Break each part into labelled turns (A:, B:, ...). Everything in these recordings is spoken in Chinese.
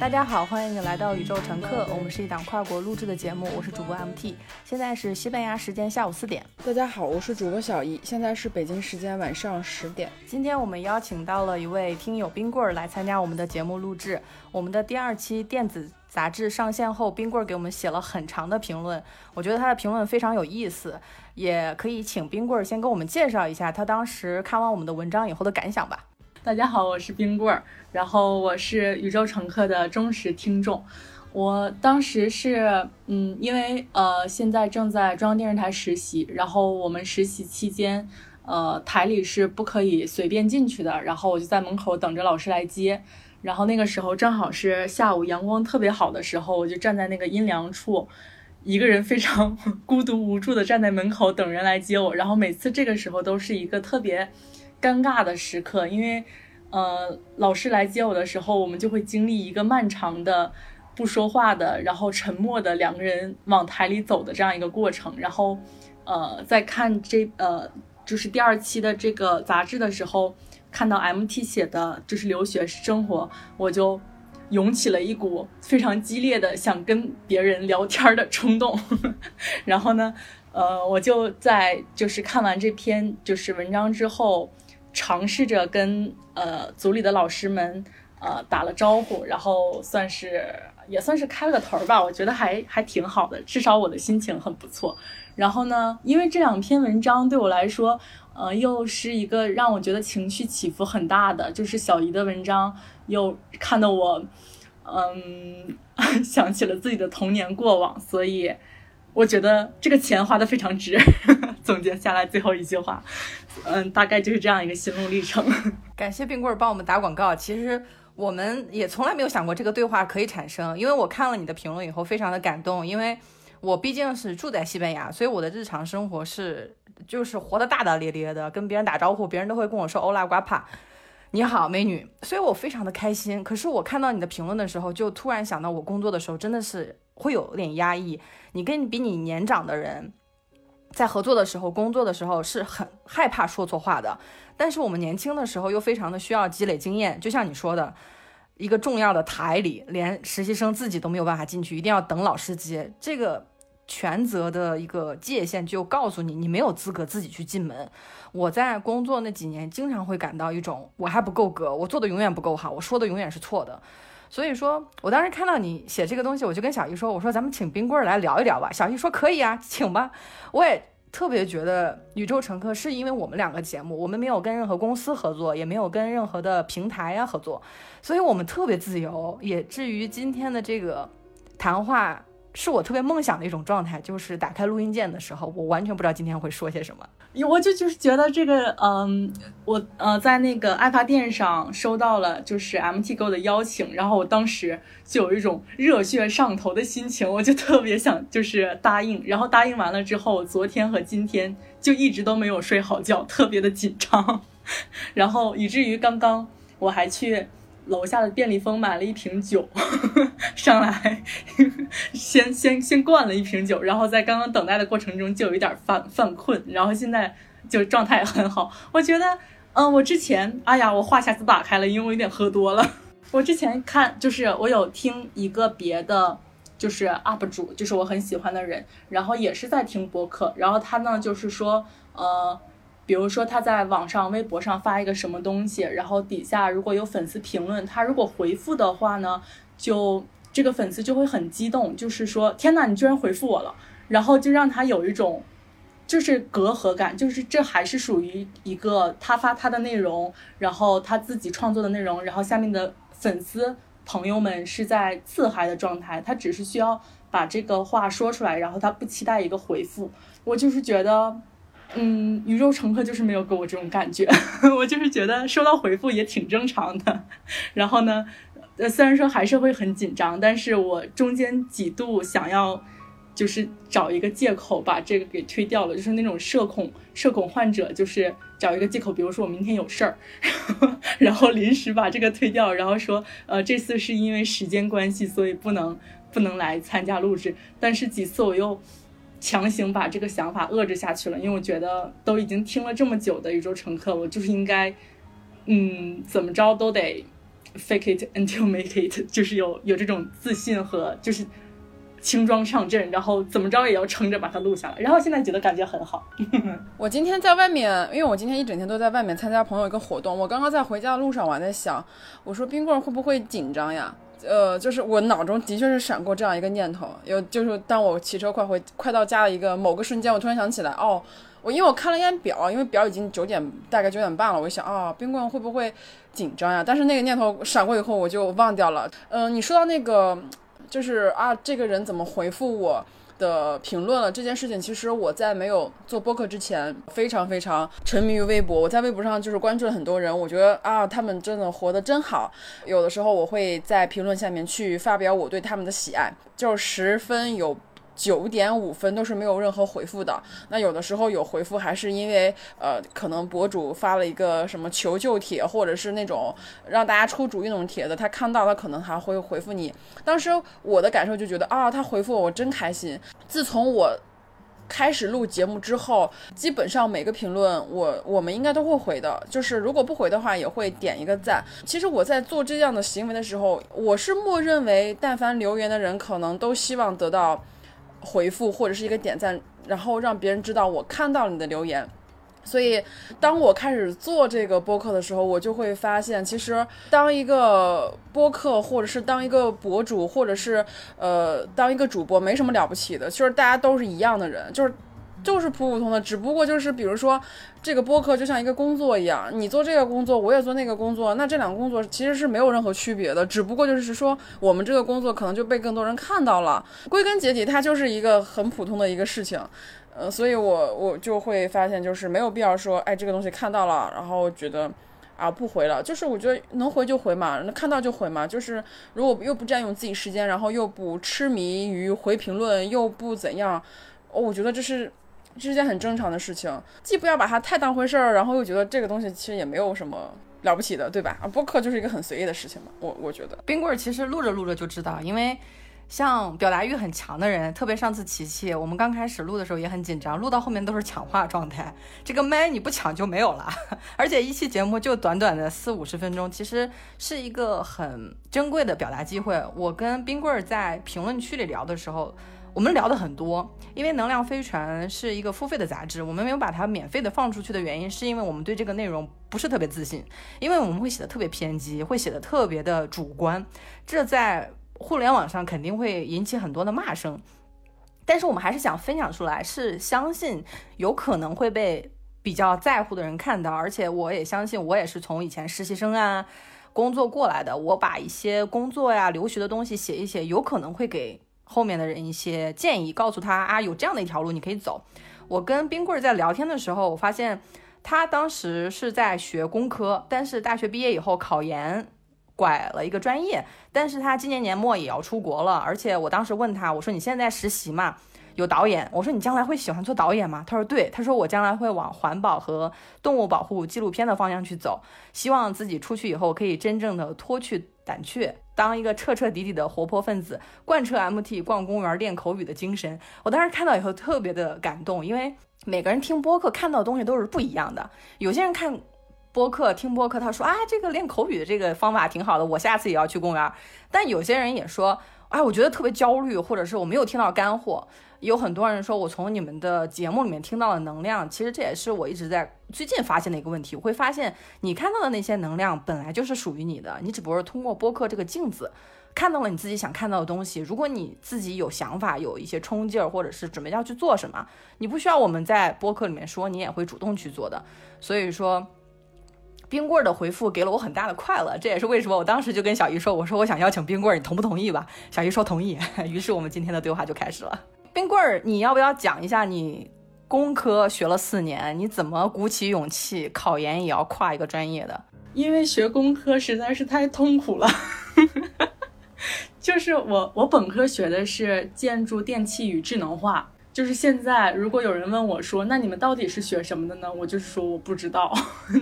A: 大家好，欢迎你来到宇宙乘客。我们是一档跨国录制的节目，我是主播 MT。现在是西班牙时间下午四点。
B: 大家好，我是主播小易。现在是北京时间晚上十点。
A: 今天我们邀请到了一位听友冰棍儿来参加我们的节目录制。我们的第二期电子杂志上线后，冰棍儿给我们写了很长的评论，我觉得他的评论非常有意思，也可以请冰棍儿先跟我们介绍一下他当时看完我们的文章以后的感想吧。
C: 大家好，我是冰棍儿，然后我是宇宙乘客的忠实听众。我当时是，嗯，因为呃现在正在中央电视台实习，然后我们实习期间，呃台里是不可以随便进去的，然后我就在门口等着老师来接。然后那个时候正好是下午阳光特别好的时候，我就站在那个阴凉处，一个人非常孤独无助的站在门口等人来接我。然后每次这个时候都是一个特别。尴尬的时刻，因为，呃，老师来接我的时候，我们就会经历一个漫长的不说话的，然后沉默的两个人往台里走的这样一个过程。然后，呃，在看这呃就是第二期的这个杂志的时候，看到 MT 写的就是留学生活，我就涌起了一股非常激烈的想跟别人聊天的冲动。然后呢，呃，我就在就是看完这篇就是文章之后。尝试着跟呃组里的老师们呃打了招呼，然后算是也算是开了个头儿吧，我觉得还还挺好的，至少我的心情很不错。然后呢，因为这两篇文章对我来说，呃，又是一个让我觉得情绪起伏很大的，就是小姨的文章又看得我嗯 想起了自己的童年过往，所以我觉得这个钱花的非常值。总结下来最后一句话。嗯，大概就是这样一个心路历程。
A: 感谢冰棍儿帮我们打广告。其实我们也从来没有想过这个对话可以产生，因为我看了你的评论以后非常的感动。因为我毕竟是住在西班牙，所以我的日常生活是就是活得大大咧咧的，跟别人打招呼，别人都会跟我说欧拉瓜帕，你好美女，所以我非常的开心。可是我看到你的评论的时候，就突然想到我工作的时候真的是会有点压抑。你跟比你年长的人。在合作的时候，工作的时候是很害怕说错话的。但是我们年轻的时候又非常的需要积累经验，就像你说的，一个重要的台里，连实习生自己都没有办法进去，一定要等老师接。这个权责的一个界限就告诉你，你没有资格自己去进门。我在工作那几年，经常会感到一种我还不够格，我做的永远不够好，我说的永远是错的。所以说我当时看到你写这个东西，我就跟小易说：“我说咱们请冰棍儿来聊一聊吧。”小易说：“可以啊，请吧。”我也特别觉得《宇宙乘客》是因为我们两个节目，我们没有跟任何公司合作，也没有跟任何的平台呀合作，所以我们特别自由。也至于今天的这个谈话。是我特别梦想的一种状态，就是打开录音键的时候，我完全不知道今天会说些什么。
C: 我就就是觉得这个，嗯，我呃在那个爱发电上收到了就是 MT 给我的邀请，然后我当时就有一种热血上头的心情，我就特别想就是答应。然后答应完了之后，昨天和今天就一直都没有睡好觉，特别的紧张，然后以至于刚刚我还去。楼下的便利蜂买了一瓶酒，上来先先灌了一瓶酒，然后在刚刚等待的过程中就有一点犯犯困，然后现在就状态很好。我觉得，嗯，我之前，哎呀，我话匣子打开了，因为我有点喝多了。我之前看就是我有听一个别的，就是 UP 主，就是我很喜欢的人，然后也是在听播客，然后他呢就是说，呃。比如说他在网上微博上发一个什么东西，然后底下如果有粉丝评论，他如果回复的话呢，就这个粉丝就会很激动，就是说天哪，你居然回复我了，然后就让他有一种就是隔阂感，就是这还是属于一个他发他的内容，然后他自己创作的内容，然后下面的粉丝朋友们是在自嗨的状态，他只是需要把这个话说出来，然后他不期待一个回复，我就是觉得。嗯，宇宙乘客就是没有给我这种感觉，我就是觉得收到回复也挺正常的。然后呢，呃，虽然说还是会很紧张，但是我中间几度想要，就是找一个借口把这个给推掉了，就是那种社恐社恐患者，就是找一个借口，比如说我明天有事儿，然后临时把这个推掉，然后说，呃，这次是因为时间关系，所以不能不能来参加录制。但是几次我又。强行把这个想法遏制下去了，因为我觉得都已经听了这么久的宇宙乘客，我就是应该，嗯，怎么着都得 fake it until make it，就是有有这种自信和就是轻装上阵，然后怎么着也要撑着把它录下来。然后现在觉得感觉很好。
B: 我今天在外面，因为我今天一整天都在外面参加朋友一个活动。我刚刚在回家的路上，我还在想，我说冰棍会不会紧张呀？呃，就是我脑中的确是闪过这样一个念头。有就是当我骑车快回快到家的一个某个瞬间，我突然想起来，哦。我因为我看了一眼表，因为表已经九点，大概九点半了。我想啊，冰棍会不会紧张呀？但是那个念头闪过以后，我就忘掉了。嗯，你说到那个，就是啊，这个人怎么回复我的评论了这件事情，其实我在没有做播客之前，非常非常沉迷于微博。我在微博上就是关注了很多人，我觉得啊，他们真的活得真好。有的时候我会在评论下面去发表我对他们的喜爱，就十分有。九点五分都是没有任何回复的。那有的时候有回复，还是因为呃，可能博主发了一个什么求救帖，或者是那种让大家出主意那种帖子，他看到了可能还会回复你。当时我的感受就觉得啊，他回复我，我真开心。自从我开始录节目之后，基本上每个评论我我们应该都会回的，就是如果不回的话，也会点一个赞。其实我在做这样的行为的时候，我是默认为，但凡留言的人，可能都希望得到。回复或者是一个点赞，然后让别人知道我看到你的留言。所以，当我开始做这个播客的时候，我就会发现，其实当一个播客，或者是当一个博主，或者是呃当一个主播，没什么了不起的，就是大家都是一样的人，就是。就是普普通的，只不过就是比如说，这个播客就像一个工作一样，你做这个工作，我也做那个工作，那这两个工作其实是没有任何区别的，只不过就是说我们这个工作可能就被更多人看到了。归根结底，它就是一个很普通的一个事情，呃，所以我我就会发现，就是没有必要说，哎，这个东西看到了，然后觉得啊不回了，就是我觉得能回就回嘛，那看到就回嘛，就是如果又不占用自己时间，然后又不痴迷于回评论，又不怎样，哦，我觉得这是。这是件很正常的事情，既不要把它太当回事儿，然后又觉得这个东西其实也没有什么了不起的，对吧？啊，播客就是一个很随意的事情嘛，我我觉得。
A: 冰棍儿其实录着录着就知道，因为像表达欲很强的人，特别上次琪琪，我们刚开始录的时候也很紧张，录到后面都是抢话状态，这个麦你不抢就没有了。而且一期节目就短短的四五十分钟，其实是一个很珍贵的表达机会。我跟冰棍儿在评论区里聊的时候。我们聊的很多，因为能量飞船是一个付费的杂志，我们没有把它免费的放出去的原因，是因为我们对这个内容不是特别自信，因为我们会写的特别偏激，会写的特别的主观，这在互联网上肯定会引起很多的骂声。但是我们还是想分享出来，是相信有可能会被比较在乎的人看到，而且我也相信，我也是从以前实习生啊工作过来的，我把一些工作呀、留学的东西写一写，有可能会给。后面的人一些建议，告诉他啊，有这样的一条路你可以走。我跟冰棍儿在聊天的时候，我发现他当时是在学工科，但是大学毕业以后考研拐了一个专业，但是他今年年末也要出国了。而且我当时问他，我说你现在实习嘛，有导演，我说你将来会喜欢做导演吗？他说对，他说我将来会往环保和动物保护纪录片的方向去走，希望自己出去以后可以真正的脱去胆怯。当一个彻彻底底的活泼分子，贯彻 MT 逛公园练口语的精神。我当时看到以后特别的感动，因为每个人听播客看到的东西都是不一样的。有些人看播客听播客，他说啊，这个练口语的这个方法挺好的，我下次也要去公园。但有些人也说，哎，我觉得特别焦虑，或者是我没有听到干货。有很多人说，我从你们的节目里面听到了能量，其实这也是我一直在最近发现的一个问题。我会发现，你看到的那些能量本来就是属于你的，你只不过是通过播客这个镜子看到了你自己想看到的东西。如果你自己有想法，有一些冲劲儿，或者是准备要去做什么，你不需要我们在播客里面说，你也会主动去做的。所以说，冰棍儿的回复给了我很大的快乐，这也是为什么我当时就跟小姨说，我说我想邀请冰棍儿，你同不同意吧？小姨说同意，于是我们今天的对话就开始了。冰棍儿，你要不要讲一下你工科学了四年，你怎么鼓起勇气考研也要跨一个专业的？
C: 因为学工科实在是太痛苦了。就是我，我本科学的是建筑电气与智能化。就是现在，如果有人问我说，那你们到底是学什么的呢？我就是说我不知道。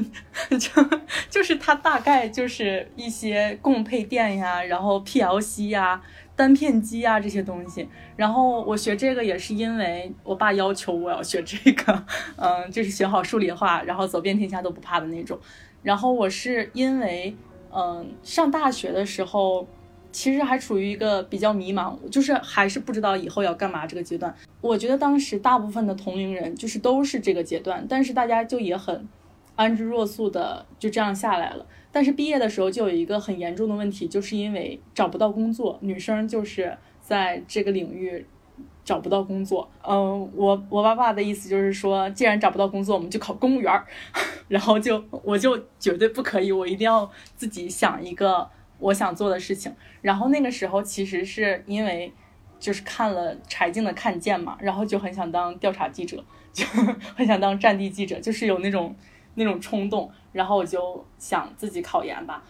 C: 就就是它大概就是一些供配电呀，然后 PLC 呀。单片机啊这些东西，然后我学这个也是因为我爸要求我要学这个，嗯，就是学好数理化，然后走遍天下都不怕的那种。然后我是因为嗯，上大学的时候，其实还处于一个比较迷茫，就是还是不知道以后要干嘛这个阶段。我觉得当时大部分的同龄人就是都是这个阶段，但是大家就也很安之若素的就这样下来了。但是毕业的时候就有一个很严重的问题，就是因为找不到工作，女生就是在这个领域找不到工作。嗯，我我爸爸的意思就是说，既然找不到工作，我们就考公务员儿。然后就我就绝对不可以，我一定要自己想一个我想做的事情。然后那个时候其实是因为就是看了柴静的《看见》嘛，然后就很想当调查记者，就很想当战地记者，就是有那种那种冲动。然后我就想自己考研吧，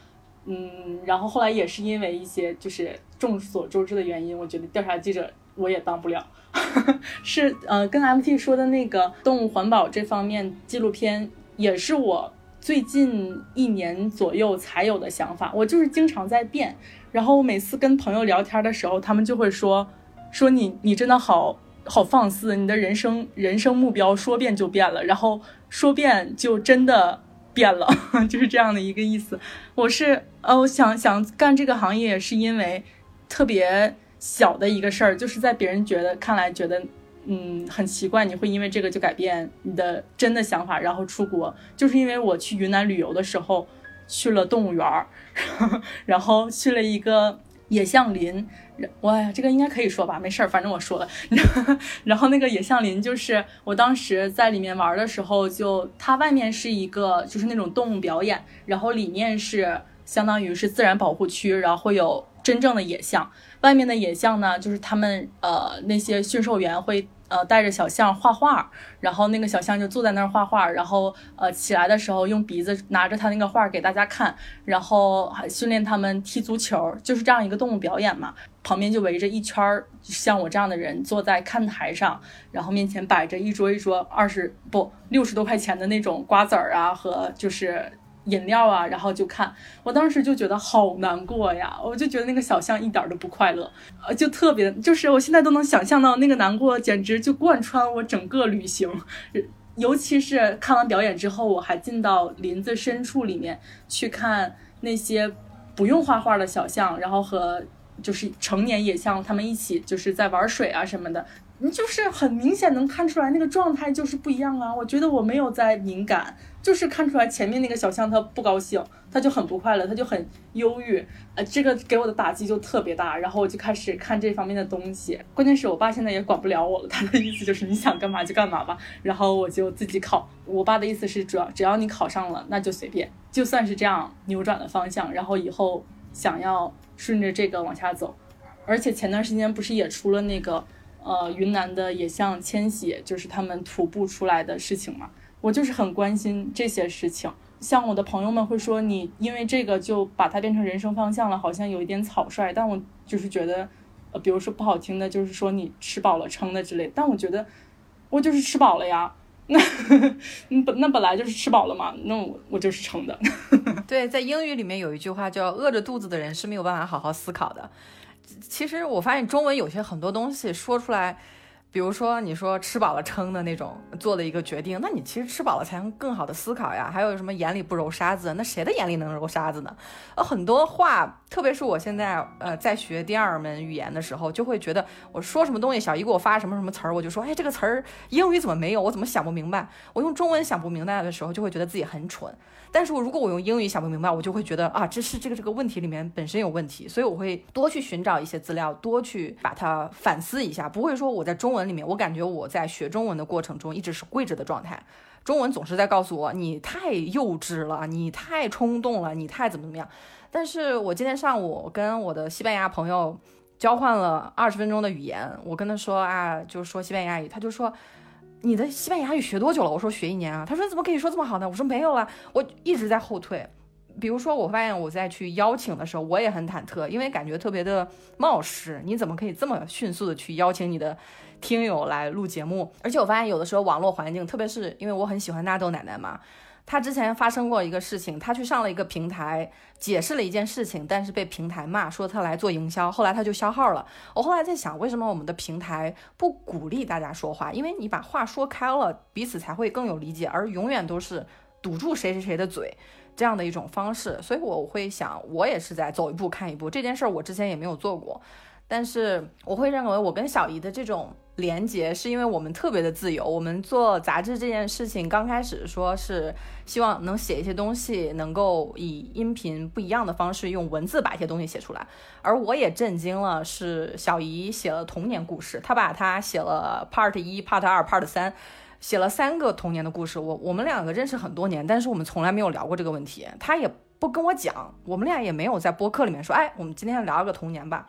C: 嗯，然后后来也是因为一些就是众所周知的原因，我觉得调查记者我也当不了。是呃，跟 MT 说的那个动物环保这方面纪录片。也是我最近一年左右才有的想法，我就是经常在变。然后每次跟朋友聊天的时候，他们就会说：“说你你真的好好放肆，你的人生人生目标说变就变了，然后说变就真的变了，就是这样的一个意思。”我是呃，我想想干这个行业，是因为特别小的一个事儿，就是在别人觉得看来觉得。嗯，很奇怪，你会因为这个就改变你的真的想法，然后出国，就是因为我去云南旅游的时候去了动物园儿，然后去了一个野象林，我这个应该可以说吧，没事儿，反正我说了。然后那个野象林就是我当时在里面玩的时候，就它外面是一个就是那种动物表演，然后里面是相当于是自然保护区，然后会有真正的野象。外面的野象呢，就是他们呃那些驯兽员会。呃，带着小象画画，然后那个小象就坐在那儿画画，然后呃起来的时候用鼻子拿着他那个画给大家看，然后还训练他们踢足球，就是这样一个动物表演嘛。旁边就围着一圈儿像我这样的人坐在看台上，然后面前摆着一桌一桌二十不六十多块钱的那种瓜子儿啊和就是。饮料啊，然后就看，我当时就觉得好难过呀，我就觉得那个小象一点都不快乐，呃，就特别，就是我现在都能想象到那个难过，简直就贯穿我整个旅行。尤其是看完表演之后，我还进到林子深处里面去看那些不用画画的小象，然后和就是成年野象他们一起就是在玩水啊什么的，你就是很明显能看出来那个状态就是不一样啊。我觉得我没有在敏感。就是看出来前面那个小象它不高兴，它就很不快乐，它就很忧郁，呃，这个给我的打击就特别大，然后我就开始看这方面的东西。关键是我爸现在也管不了我了，他的意思就是你想干嘛就干嘛吧，然后我就自己考。我爸的意思是主要只要你考上了，那就随便，就算是这样扭转了方向，然后以后想要顺着这个往下走。而且前段时间不是也出了那个呃云南的野象迁徙，就是他们徒步出来的事情嘛。我就是很关心这些事情，像我的朋友们会说你因为这个就把它变成人生方向了，好像有一点草率。但我就是觉得，呃，比如说不好听的，就是说你吃饱了撑的之类。但我觉得我就是吃饱了呀，那本那本来就是吃饱了嘛，那我我就是撑的。
A: 对，在英语里面有一句话叫“饿着肚子的人是没有办法好好思考的”。其实我发现中文有些很多东西说出来。比如说，你说吃饱了撑的那种做的一个决定，那你其实吃饱了才能更好的思考呀。还有什么眼里不揉沙子，那谁的眼里能揉沙子呢？呃，很多话，特别是我现在呃在学第二门语言的时候，就会觉得我说什么东西，小姨给我发什么什么词儿，我就说，哎，这个词儿英语怎么没有？我怎么想不明白？我用中文想不明白的时候，就会觉得自己很蠢。但是我如果我用英语想不明白，我就会觉得啊，这是这个这个问题里面本身有问题，所以我会 多去寻找一些资料，多去把它反思一下，不会说我在中文里面，我感觉我在学中文的过程中一直是跪着的状态，中文总是在告诉我你太幼稚了，你太冲动了，你太怎么怎么样。但是我今天上午跟我的西班牙朋友交换了二十分钟的语言，我跟他说啊，就是说西班牙语，他就说。你的西班牙语学多久了？我说学一年啊。他说怎么可以说这么好呢？我说没有啊，我一直在后退。比如说，我发现我在去邀请的时候，我也很忐忑，因为感觉特别的冒失。你怎么可以这么迅速的去邀请你的听友来录节目？而且我发现有的时候网络环境，特别是因为我很喜欢纳豆奶奶嘛。他之前发生过一个事情，他去上了一个平台，解释了一件事情，但是被平台骂说他来做营销，后来他就消号了。我后来在想，为什么我们的平台不鼓励大家说话？因为你把话说开了，彼此才会更有理解，而永远都是。堵住谁谁谁的嘴这样的一种方式。所以我会想，我也是在走一步看一步。这件事儿我之前也没有做过，但是我会认为我跟小姨的这种。连接是因为我们特别的自由。我们做杂志这件事情，刚开始说是希望能写一些东西，能够以音频不一样的方式，用文字把一些东西写出来。而我也震惊了，是小姨写了童年故事，她把她写了 Part 一、Part 二、Part 三，写了三个童年的故事。我我们两个认识很多年，但是我们从来没有聊过这个问题，她也不跟我讲，我们俩也没有在播客里面说，哎，我们今天聊个童年吧。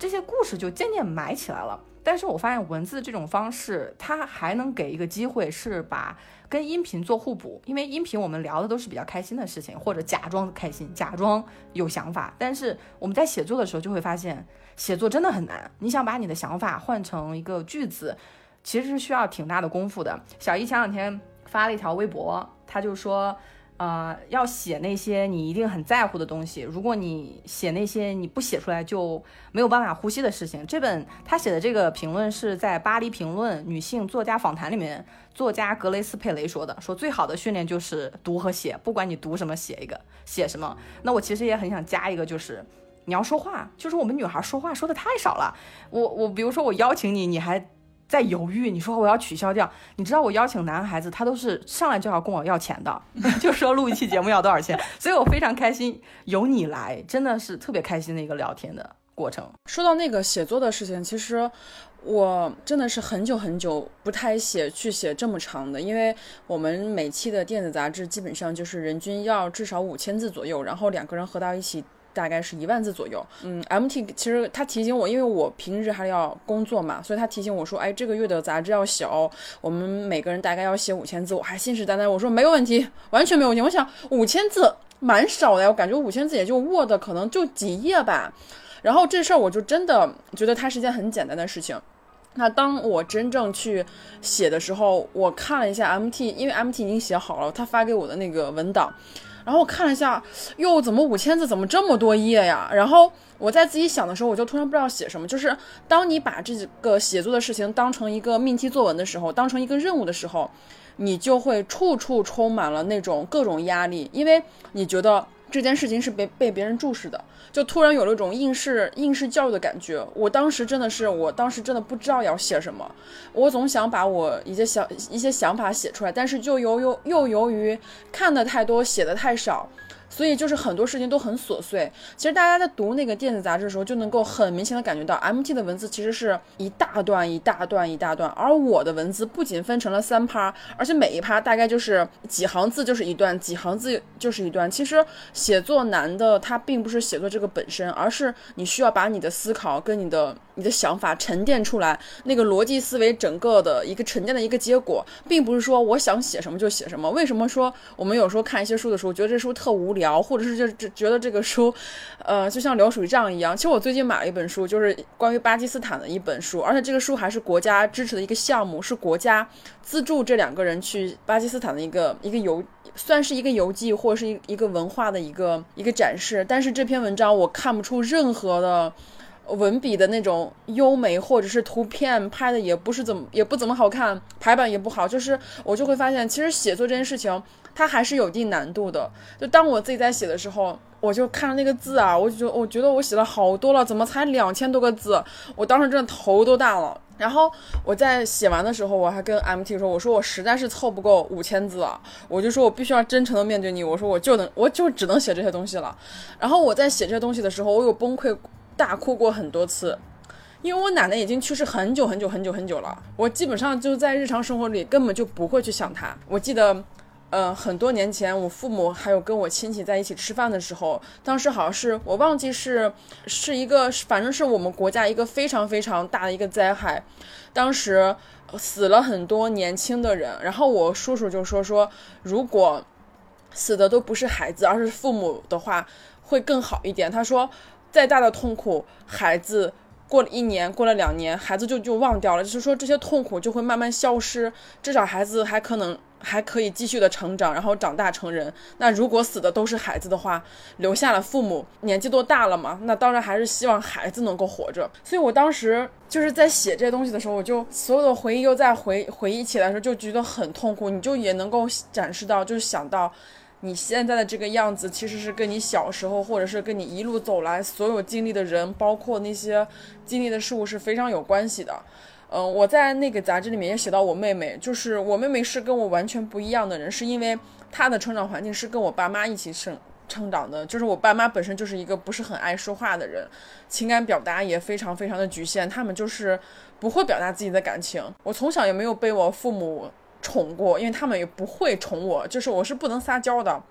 A: 这些故事就渐渐埋起来了。但是我发现文字这种方式，它还能给一个机会，是把跟音频做互补。因为音频我们聊的都是比较开心的事情，或者假装开心，假装有想法。但是我们在写作的时候就会发现，写作真的很难。你想把你的想法换成一个句子，其实是需要挺大的功夫的。小易前两天发了一条微博，他就说。呃，要写那些你一定很在乎的东西。如果你写那些你不写出来就没有办法呼吸的事情。这本他写的这个评论是在《巴黎评论》女性作家访谈里面，作家格雷斯佩雷说的，说最好的训练就是读和写，不管你读什么，写一个写什么。那我其实也很想加一个，就是你要说话，就是我们女孩说话说的太少了。我我比如说我邀请你，你还。在犹豫，你说我要取消掉？你知道我邀请男孩子，他都是上来就要跟我要钱的，就说录一期节目要多少钱，所以我非常开心有你来，真的是特别开心的一个聊天的过程。
B: 说到那个写作的事情，其实我真的是很久很久不太写去写这么长的，因为我们每期的电子杂志基本上就是人均要至少五千字左右，然后两个人合到一起。大概是一万字左右。嗯，MT 其实他提醒我，因为我平时还要工作嘛，所以他提醒我说，哎，这个月的杂志要小，我们每个人大概要写五千字。我还信誓旦旦我说没有问题，完全没有问题。我想五千字蛮少的，我感觉五千字也就 Word 可能就几页吧。然后这事儿我就真的觉得它是一件很简单的事情。那当我真正去写的时候，我看了一下 MT，因为 MT 已经写好了，他发给我的那个文档。然后我看了一下，哟，怎么五千字，怎么这么多页呀？然后我在自己想的时候，我就突然不知道写什么。就是当你把这个写作的事情当成一个命题作文的时候，当成一个任务的时候，你就会处处充满了那种各种压力，因为你觉得。这件事情是被被别人注视的，就突然有了一种应试应试教育的感觉。我当时真的是，我当时真的不知道要写什么，我总想把我一些想一些想法写出来，但是就由由又由于看的太多，写的太少。所以就是很多事情都很琐碎。其实大家在读那个电子杂志的时候，就能够很明显的感觉到，MT 的文字其实是一大段一大段一大段，而我的文字不仅分成了三趴，而且每一趴大概就是几行字就是一段，几行字就是一段。其实写作难的，它并不是写作这个本身，而是你需要把你的思考跟你的。你的想法沉淀出来，那个逻辑思维整个的一个沉淀的一个结果，并不是说我想写什么就写什么。为什么说我们有时候看一些书的时候，觉得这书特无聊，或者是就就觉得这个书，呃，就像流水账一样？其实我最近买了一本书，就是关于巴基斯坦的一本书，而且这个书还是国家支持的一个项目，是国家资助这两个人去巴基斯坦的一个一个游，算是一个游记，或者是一一个文化的一个一个展示。但是这篇文章我看不出任何的。文笔的那种优美，或者是图片拍的也不是怎么也不怎么好看，排版也不好，就是我就会发现，其实写作这件事情它还是有一定难度的。就当我自己在写的时候，我就看着那个字啊，我就觉我觉得我写了好多了，怎么才两千多个字？我当时真的头都大了。然后我在写完的时候，我还跟 MT 说，我说我实在是凑不够五千字啊，我就说我必须要真诚的面对你，我说我就能我就只能写这些东西了。然后我在写这些东西的时候，我有崩溃。大哭过很多次，因为我奶奶已经去世很久很久很久很久了。我基本上就在日常生活里根本就不会去想她。我记得，呃，很多年前我父母还有跟我亲戚在一起吃饭的时候，当时好像是我忘记是是一个，反正是我们国家一个非常非常大的一个灾害，当时死了很多年轻的人。然后我叔叔就说说，如果死的都不是孩子，而是父母的话，会更好一点。他说。再大的痛苦，孩子过了一年，过了两年，孩子就就忘掉了。就是说，这些痛苦就会慢慢消失。至少孩子还可能还可以继续的成长，然后长大成人。那如果死的都是孩子的话，留下了父母，年纪都大了嘛，那当然还是希望孩子能够活着。所以我当时就是在写这些东西的时候，我就所有的回忆又在回回忆起来的时候，就觉得很痛苦。你就也能够展示到，就是想到你现在的这个样子，其实是跟你小时候，或者是跟你一路走来所有经历的人，包括那些经历的事物是非常有关系的。嗯，我在那个杂志里面也写到我妹妹，就是我妹妹是跟我完全不一样的人，是因为她的成长环境是跟我爸妈一起生成长的，就是我爸妈本身就是一个不是很爱说话的人，情感表达也非常非常的局限，他们就是不会表达自己的感情。我从小也没有被我父母宠过，因为他们也不会宠我，就是我是不能撒娇的，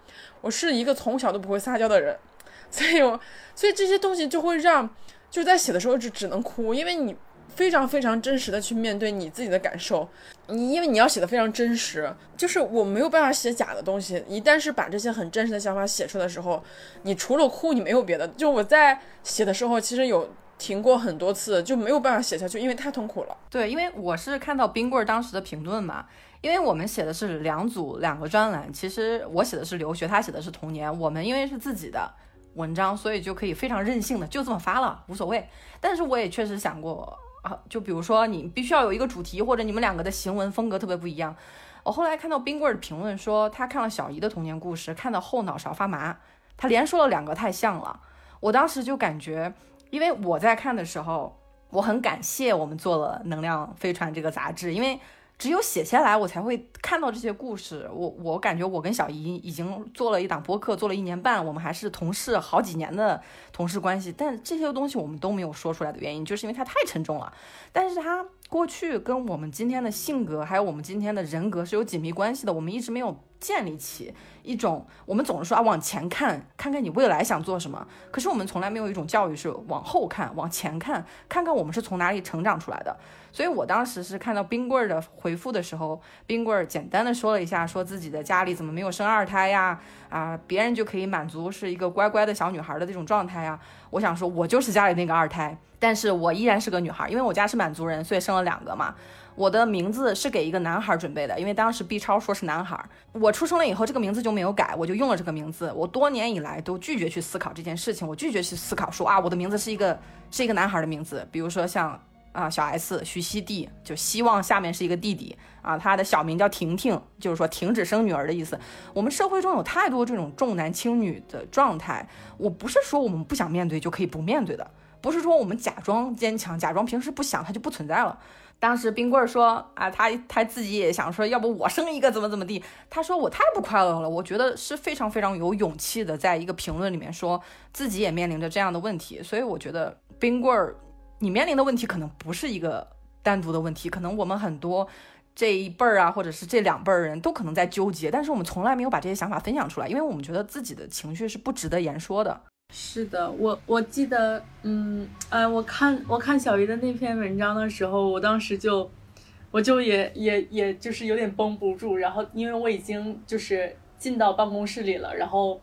B: 我是一个从小都不会撒娇的人，所以我所以这些东西就会让就在写的时候就只能哭，因为你。非常非常真实的去面对你自己的感受，你因为你要写的非常真实，就是我没有办法写假的东西。一旦是把这些很真实的想法写出来的时候，你除了哭，你没有别的。就我在写的时候，其实有停过很多次，就没有办法写下去，因为太痛苦了。
A: 对，因为我是看到冰棍儿当时的评论嘛，因为我们写的是两组两个专栏，其实我写的是留学，他写的是童年。我们因为是自己的文章，所以就可以非常任性的就这么发了，无所谓。但是我也确实想过啊。就比如说，你必须要有一个主题，或者你们两个的行文风格特别不一样。我后来看到冰棍儿的评论说，他看了小姨的童年故事，看到后脑勺发麻。他连说了两个太像了。我当时就感觉，因为我在看的时候，我很感谢我们做了《能量飞船》这个杂志，因为。只有写下来，我才会看到这些故事。我我感觉我跟小姨已经做了一档播客，做了一年半，我们还是同事好几年的同事关系。但这些东西我们都没有说出来的原因，就是因为它太沉重了。但是它过去跟我们今天的性格，还有我们今天的人格是有紧密关系的。我们一直没有建立起一种，我们总是说啊往前看，看看你未来想做什么。可是我们从来没有一种教育是往后看，往前看，看看我们是从哪里成长出来的。所以我当时是看到冰棍儿的回复的时候，冰棍儿简单的说了一下，说自己的家里怎么没有生二胎呀？啊，别人就可以满足是一个乖乖的小女孩的这种状态呀。我想说，我就是家里那个二胎，但是我依然是个女孩，因为我家是满族人，所以生了两个嘛。我的名字是给一个男孩准备的，因为当时 B 超说是男孩。我出生了以后，这个名字就没有改，我就用了这个名字。我多年以来都拒绝去思考这件事情，我拒绝去思考说啊，我的名字是一个是一个男孩的名字，比如说像。啊，小 S 徐熙娣就希望下面是一个弟弟啊，他的小名叫婷婷，就是说停止生女儿的意思。我们社会中有太多这种重男轻女的状态，我不是说我们不想面对就可以不面对的，不是说我们假装坚强，假装平时不想它就不存在了。当时冰棍儿说啊，他他自己也想说，要不我生一个怎么怎么地。他说我太不快乐了，我觉得是非常非常有勇气的，在一个评论里面说自己也面临着这样的问题，所以我觉得冰棍儿。你面临的问题可能不是一个单独的问题，可能我们很多这一辈儿啊，或者是这两辈儿人都可能在纠结，但是我们从来没有把这些想法分享出来，因为我们觉得自己的情绪是不值得言说的。
C: 是的，我我记得，嗯，哎，我看我看小鱼的那篇文章的时候，我当时就我就也也也就是有点绷不住，然后因为我已经就是进到办公室里了，然后。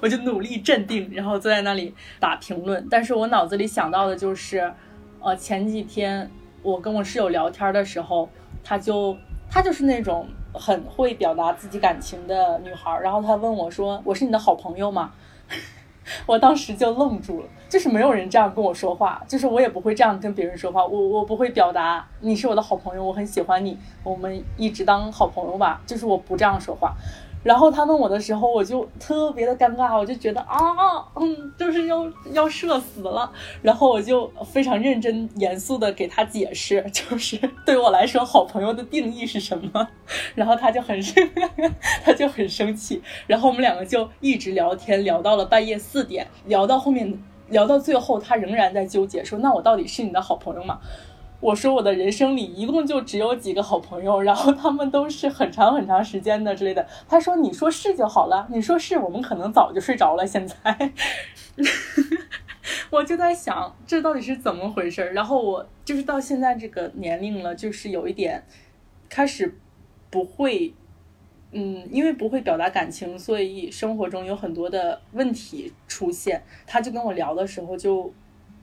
C: 我就努力镇定，然后坐在那里打评论。但是我脑子里想到的就是，呃，前几天我跟我室友聊天的时候，她就她就是那种很会表达自己感情的女孩。然后她问我说：“我是你的好朋友吗？” 我当时就愣住了，就是没有人这样跟我说话，就是我也不会这样跟别人说话。我我不会表达你是我的好朋友，我很喜欢你，我们一直当好朋友吧。就是我不这样说话。然后他问我的时候，我就特别的尴尬，我就觉得啊，嗯，就是要要社死了。然后我就非常认真严肃的给他解释，就是对我来说，好朋友的定义是什么。然后他就很生，他就很生气。然后我们两个就一直聊天，聊到了半夜四点，聊到后面，聊到最后，他仍然在纠结，说那我到底是你的好朋友吗？我说我的人生里一共就只有几个好朋友，然后他们都是很长很长时间的之类的。他说：“你说是就好了，你说是我们可能早就睡着了。”现在，我就在想这到底是怎么回事儿。然后我就是到现在这个年龄了，就是有一点开始不会，嗯，因为不会表达感情，所以生活中有很多的问题出现。他就跟我聊的时候就。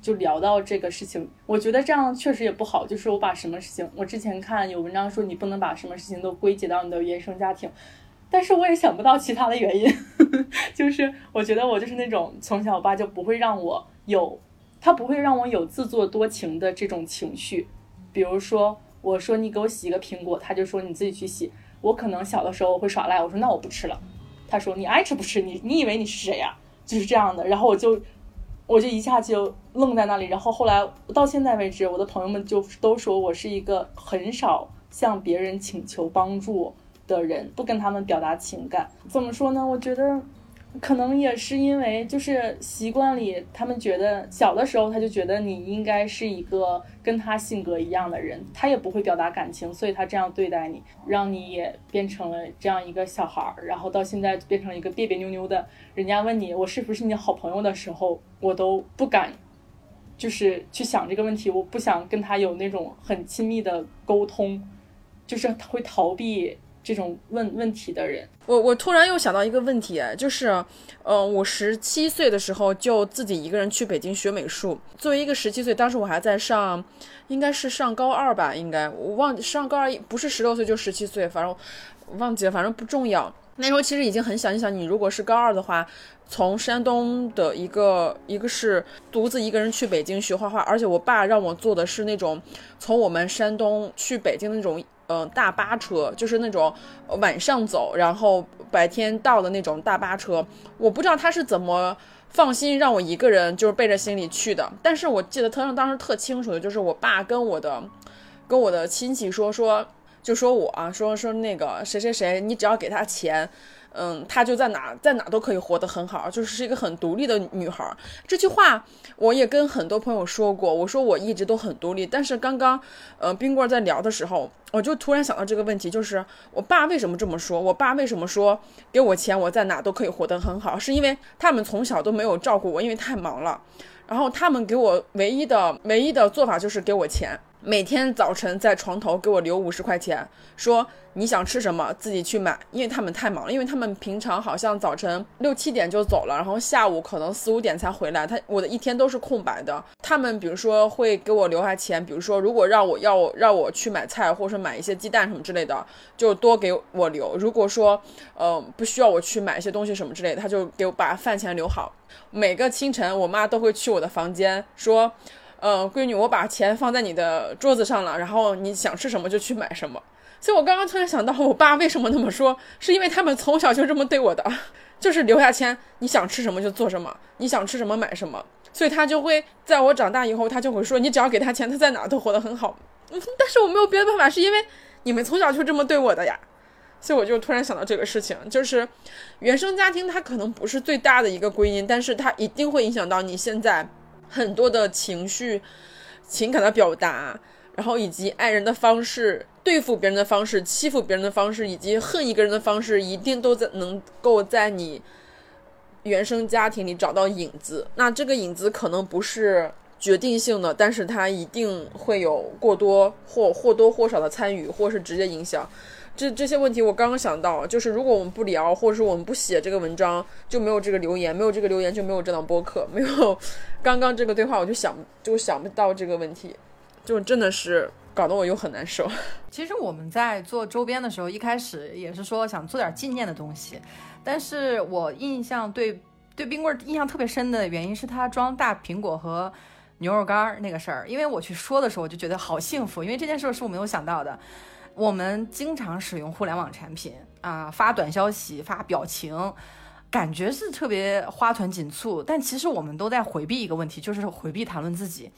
C: 就聊到这个事情。我觉得这样确实也不好，就是我把什么事情，我之前看有文章说你不能把什么事情都归结到你的原生家庭，但是我也想不到其他的原因。就是我觉得我就是那种从小我爸就不会让我有，他不会让我有自作多情的这种情绪。比如说我说你给我洗一个苹果，他就说你自己去洗。我可能小的时候会耍赖，我说那我不吃了。他说你爱吃不吃，你你以为你是谁呀？就是这样的。然后我就我就一下就愣在那里。然后后来到现在为止，我的朋友们就都说我是一个很少向别人请求帮助的人，不跟他们表达情感。怎么说呢？我觉得。可能也是因为就是习惯里，他们觉得小的时候他就觉得你应该是一个跟他性格一样的人，他也不会表达感情，所以他这样对待你，让你也变成了这样一个小孩儿，然后到现在变成了一个别别扭扭的。人家问你我是不是你好朋友的时候，我都不敢，就是去想这个问题，我不想跟他有那种很亲密的沟通，就是会逃避。这种问问题的人，
B: 我我突然又想到一个问题，就是，嗯，我十七岁的时候就自己一个人去北京学美术。作为一个十七岁，当时我还在上，应该是上高二吧，应该我忘上高二不是十六岁就十七岁，反正忘记了，反正不重要。那时候其实已经很想，你想你如果是高二的话，从山东的一个一个是独自一个人去北京学画画，而且我爸让我坐的是那种从我们山东去北京的那种。嗯，大巴车就是那种晚上走，然后白天到的那种大巴车。我不知道他是怎么放心让我一个人就是背着行李去的。但是我记得特当时特清楚的就是我爸跟我的跟我的亲戚说说，就说我啊，说说那个谁谁谁，你只要给他钱。嗯，她就在哪在哪都可以活得很好，就是是一个很独立的女孩。这句话我也跟很多朋友说过，我说我一直都很独立。但是刚刚，呃，冰棍在聊的时候，我就突然想到这个问题，就是我爸为什么这么说？我爸为什么说给我钱，我在哪都可以活得很好？是因为他们从小都没有照顾我，因为太忙了。然后他们给我唯一的唯一的做法就是给我钱。每天早晨在床头给我留五十块钱，说你想吃什么自己去买，因为他们太忙了，因为他们平常好像早晨六七点就走了，然后下午可能四五点才回来，他我的一天都是空白的。他们比如说会给我留下钱，比如说如果让我要让我去买菜或者说买一些鸡蛋什么之类的，就多给我留。如果说呃不需要我去买一些东西什么之类的，他就给我把饭钱留好。每个清晨，我妈都会去我的房间说。嗯，闺女，我把钱放在你的桌子上了，然后你想吃什么就去买什么。所以我刚刚突然想到，我爸为什么那么说，是因为他们从小就这么对我的，就是留下钱，你想吃什么就做什么，你想吃什么买什么。所以他就会在我长大以后，他就会说，你只要给他钱，他在哪都活得很好。嗯，但是我没有别的办法，是因为你们从小就这么对我的呀。所以我就突然想到这个事情，就是原生家庭它可能不是最大的一个归因，但是它一定会影响到你现在。很多的情绪、情感的表达，然后以及爱人的方式、对付别人的方式、欺负别人的方式，以及恨一个人的方式，一定都在能够在你原生家庭里找到影子。那这个影子可能不是决定性的，但是它一定会有过多或或多或少的参与，或是直接影响。这这些问题我刚刚想到，就是如果我们不聊，或者是我们不写这个文章，就没有这个留言，没有这个留言就没有这档播客，没有刚刚这个对话，我就想就想不到这个问题，就真的是搞得我又很难受。
A: 其实我们在做周边的时候，一开始也是说想做点纪念的东西，但是我印象对对冰棍印象特别深的原因是他装大苹果和牛肉干那个事儿，因为我去说的时候我就觉得好幸福，因为这件事是我没有想到的。我们经常使用互联网产品啊，发短消息、发表情，感觉是特别花团锦簇，但其实我们都在回避一个问题，就是回避谈论自己。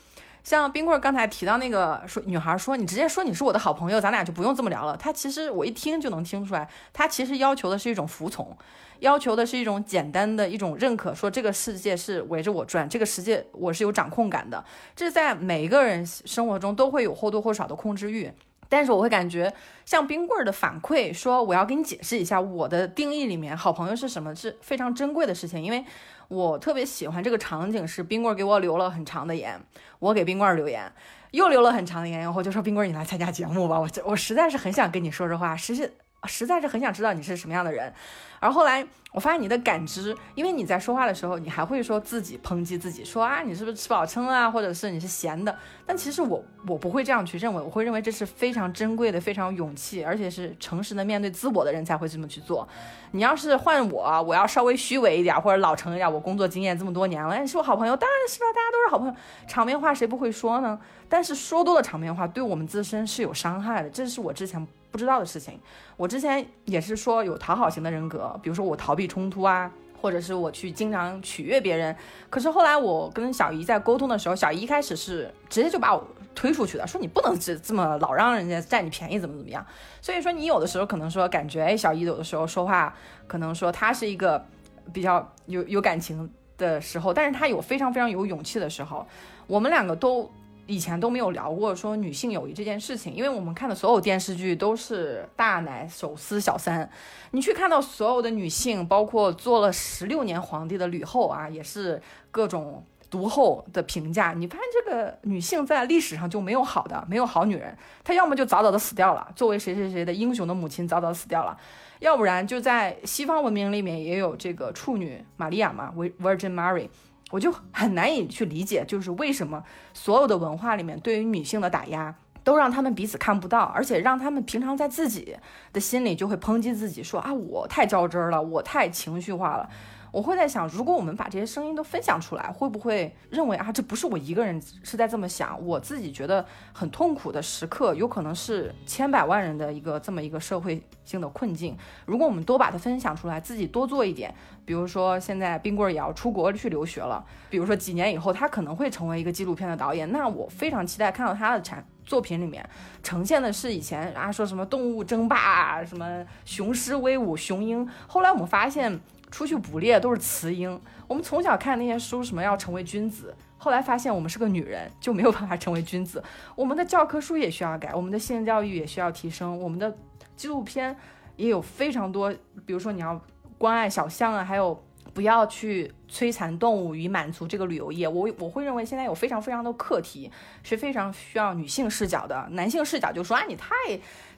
A: 像冰棍刚才提到那个说女孩说，你直接说你是我的好朋友，咱俩就不用这么聊了。她其实我一听就能听出来，她其实要求的是一种服从，要求的是一种简单的一种认可，说这个世界是围着我转，这个世界我是有掌控感的。这在每一个人生活中都会有或多或少的控制欲。但是我会感觉像冰棍儿的反馈说，我要给你解释一下我的定义里面好朋友是什么，是非常珍贵的事情。因为我特别喜欢这个场景，是冰棍儿给我留了很长的言，我给冰棍儿留言，又留了很长的言，然后就说冰棍儿你来参加节目吧，我我实在是很想跟你说说话，实是实在是很想知道你是什么样的人。而后来我发现你的感知，因为你在说话的时候，你还会说自己抨击自己，说啊你是不是吃饱撑啊，或者是你是闲的。但其实我我不会这样去认为，我会认为这是非常珍贵的、非常勇气，而且是诚实的面对自我的人才会这么去做。你要是换我，我要稍微虚伪一点或者老成一点，我工作经验这么多年了，你是我好朋友，当然是了，大家都是好朋友，场面话谁不会说呢？但是说多了场面话，对我们自身是有伤害的，这是我之前。不知道的事情，我之前也是说有讨好型的人格，比如说我逃避冲突啊，或者是我去经常取悦别人。可是后来我跟小姨在沟通的时候，小姨一开始是直接就把我推出去的，说你不能这这么老让人家占你便宜，怎么怎么样。所以说你有的时候可能说感觉，哎，小姨有的时候说话可能说她是一个比较有有感情的时候，但是她有非常非常有勇气的时候，我们两个都。以前都没有聊过说女性友谊这件事情，因为我们看的所有电视剧都是大奶手撕小三。你去看到所有的女性，包括做了十六年皇帝的吕后啊，也是各种毒后的评价。你发现这个女性在历史上就没有好的，没有好女人，她要么就早早的死掉了，作为谁谁谁的英雄的母亲早早死掉了，要不然就在西方文明里面也有这个处女玛利亚嘛，Virgin Mary。我就很难以去理解，就是为什么所有的文化里面对于女性的打压，都让他们彼此看不到，而且让他们平常在自己的心里就会抨击自己，说啊，我太较真儿了，我太情绪化了。我会在想，如果我们把这些声音都分享出来，会不会认为啊，这不是我一个人是在这么想？我自己觉得很痛苦的时刻，有可能是千百万人的一个这么一个社会性的困境。如果我们多把它分享出来，自己多做一点，比如说现在冰棍儿也要出国去留学了，比如说几年以后他可能会成为一个纪录片的导演，那我非常期待看到他的产作品里面呈现的是以前啊说什么动物争霸，什么雄狮威武雄鹰，后来我们发现。出去捕猎都是雌鹰。我们从小看那些书，什么要成为君子，后来发现我们是个女人，就没有办法成为君子。我们的教科书也需要改，我们的性教育也需要提升，我们的纪录片也有非常多，比如说你要关爱小象啊，还有。不要去摧残动物以满足这个旅游业，我我会认为现在有非常非常多课题是非常需要女性视角的，男性视角就说啊你太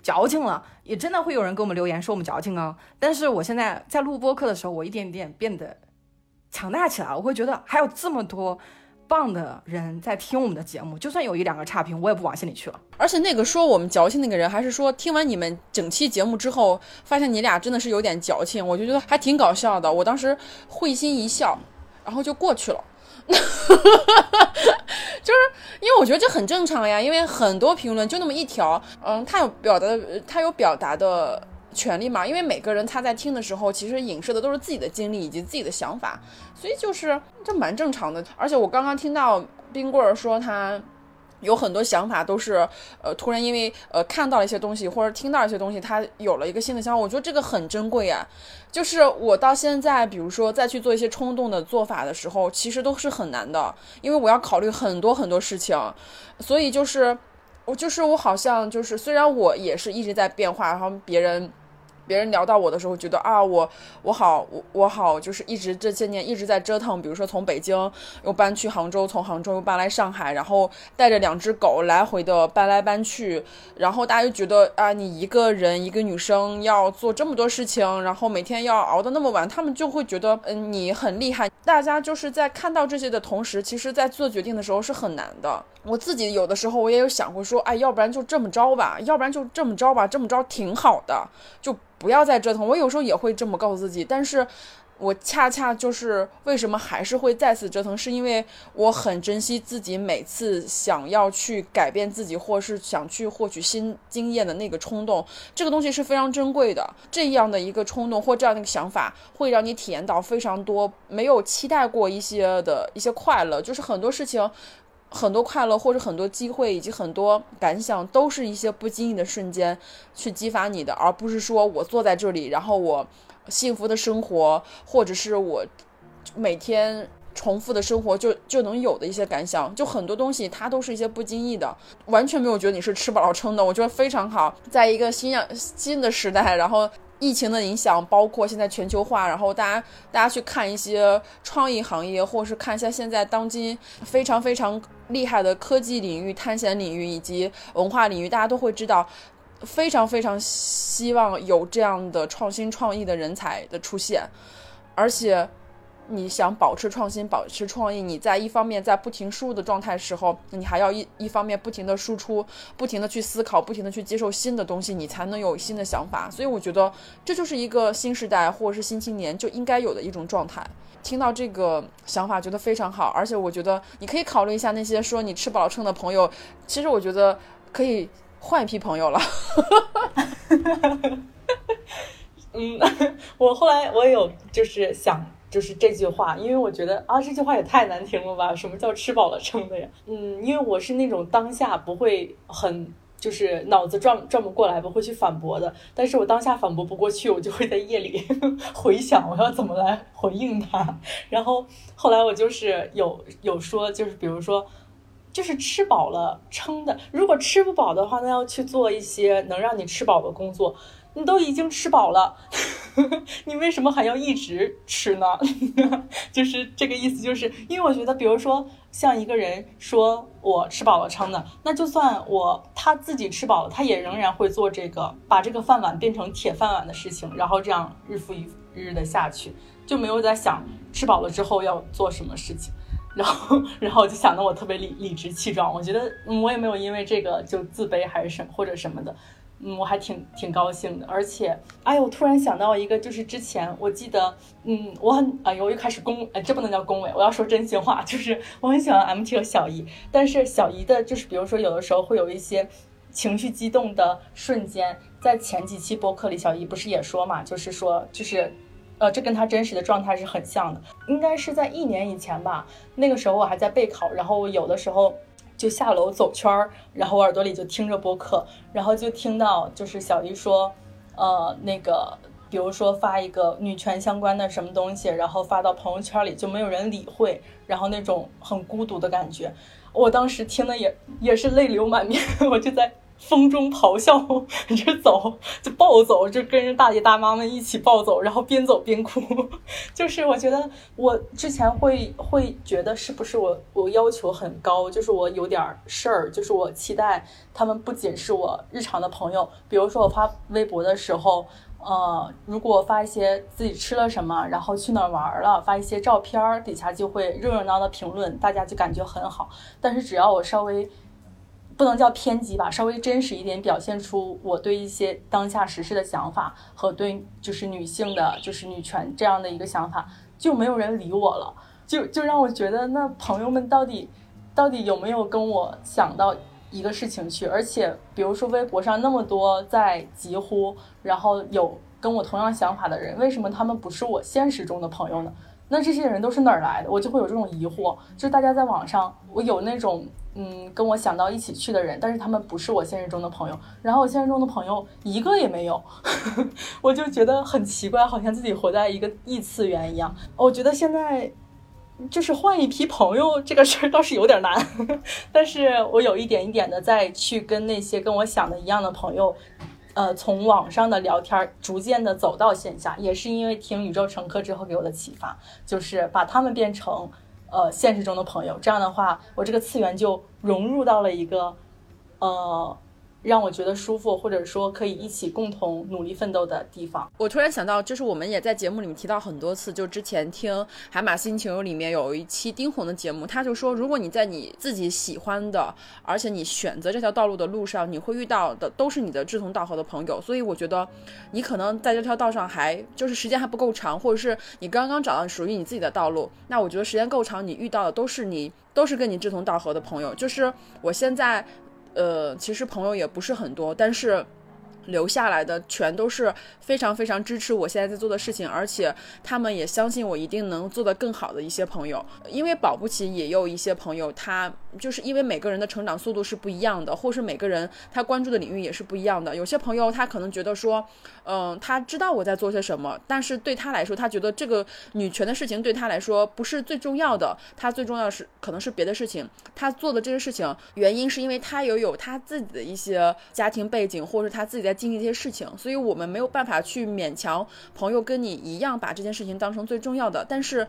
A: 矫情了，也真的会有人给我们留言说我们矫情啊。但是我现在在录播课的时候，我一点点变得强大起来，我会觉得还有这么多。棒的人在听我们的节目，就算有一两个差评，我也不往心里去了。
B: 而且那个说我们矫情那个人，还是说听完你们整期节目之后，发现你俩真的是有点矫情，我就觉得还挺搞笑的。我当时会心一笑，然后就过去了。就是因为我觉得这很正常呀，因为很多评论就那么一条，嗯，他有表达，他有表达的。权利嘛，因为每个人他在听的时候，其实影射的都是自己的经历以及自己的想法，所以就是这蛮正常的。而且我刚刚听到冰棍儿说他有很多想法都是呃突然因为呃看到了一些东西或者听到一些东西，他有了一个新的想法。我觉得这个很珍贵啊。就是我到现在，比如说再去做一些冲动的做法的时候，其实都是很难的，因为我要考虑很多很多事情。所以就是我就是我好像就是虽然我也是一直在变化，然后别人。别人聊到我的时候，觉得啊，我我好我我好，就是一直这些年一直在折腾。比如说从北京又搬去杭州，从杭州又搬来上海，然后带着两只狗来回的搬来搬去。然后大家就觉得啊，你一个人一个女生要做这么多事情，然后每天要熬得那么晚，他们就会觉得嗯你很厉害。大家就是在看到这些的同时，其实在做决定的时候是很难的。我自己有的时候我也有想过说，哎，要不然就这么着吧，要不然就这么着吧，这么着挺好的，就。不要再折腾，我有时候也会这么告诉自己，但是我恰恰就是为什么还是会再次折腾，是因为我很珍惜自己每次想要去改变自己，或是想去获取新经验的那个冲动，这个东西是非常珍贵的。这样的一个冲动或这样的一个想法，会让你体验到非常多没有期待过一些的一些快乐，就是很多事情。很多快乐，或者很多机会，以及很多感想，都是一些不经意的瞬间去激发你的，而不是说我坐在这里，然后我幸福的生活，或者是我每天重复的生活就就能有的一些感想。就很多东西，它都是一些不经意的，完全没有觉得你是吃饱了撑的。我觉得非常好，在一个新样新的时代，然后。疫情的影响，包括现在全球化，然后大家大家去看一些创意行业，或是看一下现在当今非常非常厉害的科技领域、探险领域以及文化领域，大家都会知道，非常非常希望有这样的创新创意的人才的出现。而且。你想保持创新，保持创意，你在一方面在不停输入的状态时候，你还要一一方面不停的输出，不停的去思考，不停的去接受新的东西，你才能有新的想法。所以我觉得这就是一个新时代或者是新青年就应该有的一种状态。听到这个想法，觉得非常好，而且我觉得你可以考虑一下那些说你吃饱撑的朋友，其实我觉得可以换一批朋友了。
C: 嗯，我后来我有就是想。就是这句话，因为我觉得啊，这句话也太难听了吧？什么叫吃饱了撑的呀？嗯，因为我是那种当下不会很，就是脑子转转不过来，不会去反驳的。但是我当下反驳不过去，我就会在夜里 回想我要怎么来回应他。然后后来我就是有有说，就是比如说，就是吃饱了撑的。如果吃不饱的话，那要去做一些能让你吃饱的工作。你都已经吃饱了，你为什么还要一直吃呢？就是这个意思，就是因为我觉得，比如说像一个人说我吃饱了撑的，那就算我他自己吃饱了，他也仍然会做这个把这个饭碗变成铁饭碗的事情，然后这样日复一日的下去，就没有在想吃饱了之后要做什么事情。然后，然后我就想的我特别理理直气壮，我觉得我也没有因为这个就自卑还是什或者什么的。嗯，我还挺挺高兴的，而且，哎我突然想到一个，就是之前我记得，嗯，我很，哎呦，我又开始恭，哎，这不能叫恭维，我要说真心话，就是我很喜欢 MT 和小姨，但是小姨的，就是比如说有的时候会有一些情绪激动的瞬间，在前几期播客里，小姨不是也说嘛，就是说，就是，呃，这跟她真实的状态是很像的，应该是在一年以前吧，那个时候我还在备考，然后有的时候。就下楼走圈儿，然后我耳朵里就听着播客，然后就听到就是小姨说，呃，那个比如说发一个女权相关的什么东西，然后发到朋友圈里就没有人理会，然后那种很孤独的感觉，我当时听的也也是泪流满面，我就在。风中咆哮，就走，就暴走，就跟着大爷大妈们一起暴走，然后边走边哭。就是我觉得我之前会会觉得是不是我我要求很高，就是我有点事儿，就是我期待他们不仅是我日常的朋友，比如说我发微博的时候，呃，如果发一些自己吃了什么，然后去哪儿玩了，发一些照片，底下就会热热闹闹的评论，大家就感觉很好。但是只要我稍微。不能叫偏激吧，稍微真实一点，表现出我对一些当下时事的想法和对就是女性的，就是女权这样的一个想法，就没有人理我了，就就让我觉得那朋友们到底到底有没有跟我想到一个事情去？而且比如说微博上那么多在疾呼，然后有跟我同样想法的人，为什么他们不是我现实中的朋友呢？那这些人都是哪儿来的？我就会有这种疑惑，就大家在网上，我有那种。嗯，跟我想到一起去的人，但是他们不是我现实中的朋友，然后我现实中的朋友一个也没有，我就觉得很奇怪，好像自己活在一个异次元一样。我觉得现在就是换一批朋友这个事儿倒是有点难，但是我有一点一点的在去跟那些跟我想的一样的朋友，呃，从网上的聊天逐渐的走到线下，也是因为听宇宙乘客之后给我的启发，就是把他们变成。呃，现实中的朋友，这样的话，我这个次元就融入到了一个，呃。让我觉得舒服，或者说可以一起共同努力奋斗的地方。
B: 我突然想到，就是我们也在节目里面提到很多次，就之前听《海马星球》里面有一期丁红的节目，他就说，如果你在你自己喜欢的，而且你选择这条道路的路上，你会遇到的都是你的志同道合的朋友。所以我觉得，你可能在这条道上还就是时间还不够长，或者是你刚刚找到属于你自己的道路，那我觉得时间够长，你遇到的都是你都是跟你志同道合的朋友。就是我现在。呃，其实朋友也不是很多，但是。留下来的全都是非常非常支持我现在在做的事情，而且他们也相信我一定能做得更好的一些朋友。因为保不齐也有一些朋友，他就是因为每个人的成长速度是不一样的，或是每个人他关注的领域也是不一样的。有些朋友他可能觉得说，嗯，他知道我在做些什么，但是对他来说，他觉得这个女权的事情对他来说不是最重要的，他最重要是可能是别的事情。他做的这些事情原因是因为他有有他自己的一些家庭背景，或者是他自己在。经历一些事情，所以我们没有办法去勉强朋友跟你一样把这件事情当成最重要的。但是，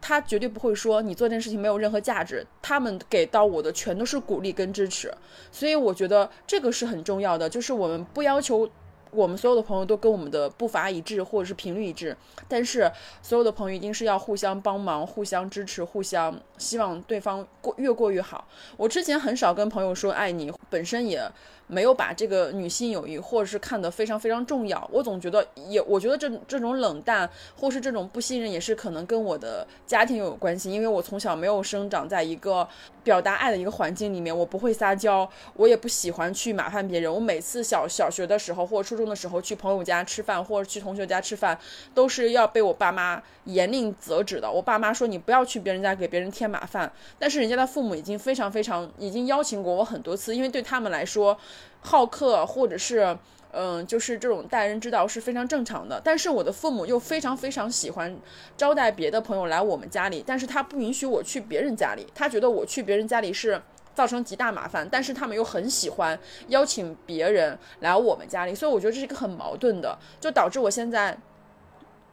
B: 他绝对不会说你做这件事情没有任何价值。他们给到我的全都是鼓励跟支持，所以我觉得这个是很重要的。就是我们不要求我们所有的朋友都跟我们的步伐一致，或者是频率一致，但是所有的朋友一定是要互相帮忙、互相支持、互相希望对方过越过越好。我之前很少跟朋友说爱你，本身也。没有把这个女性友谊，或者是看得非常非常重要。我总觉得，也我觉得这这种冷淡，或是这种不信任，也是可能跟我的家庭有关系。因为我从小没有生长在一个表达爱的一个环境里面，我不会撒娇，我也不喜欢去麻烦别人。我每次小小学的时候或者初中的时候去朋友家吃饭，或者去同学家吃饭，都是要被我爸妈严令责止的。我爸妈说你不要去别人家给别人添麻烦，但是人家的父母已经非常非常已经邀请过我很多次，因为对他们来说。好客，或者是，嗯，就是这种待人之道是非常正常的。但是我的父母又非常非常喜欢招待别的朋友来我们家里，但是他不允许我去别人家里，他觉得我去别人家里是造成极大麻烦。但是他们又很喜欢邀请别人来我们家里，所以我觉得这是一个很矛盾的，就导致我现在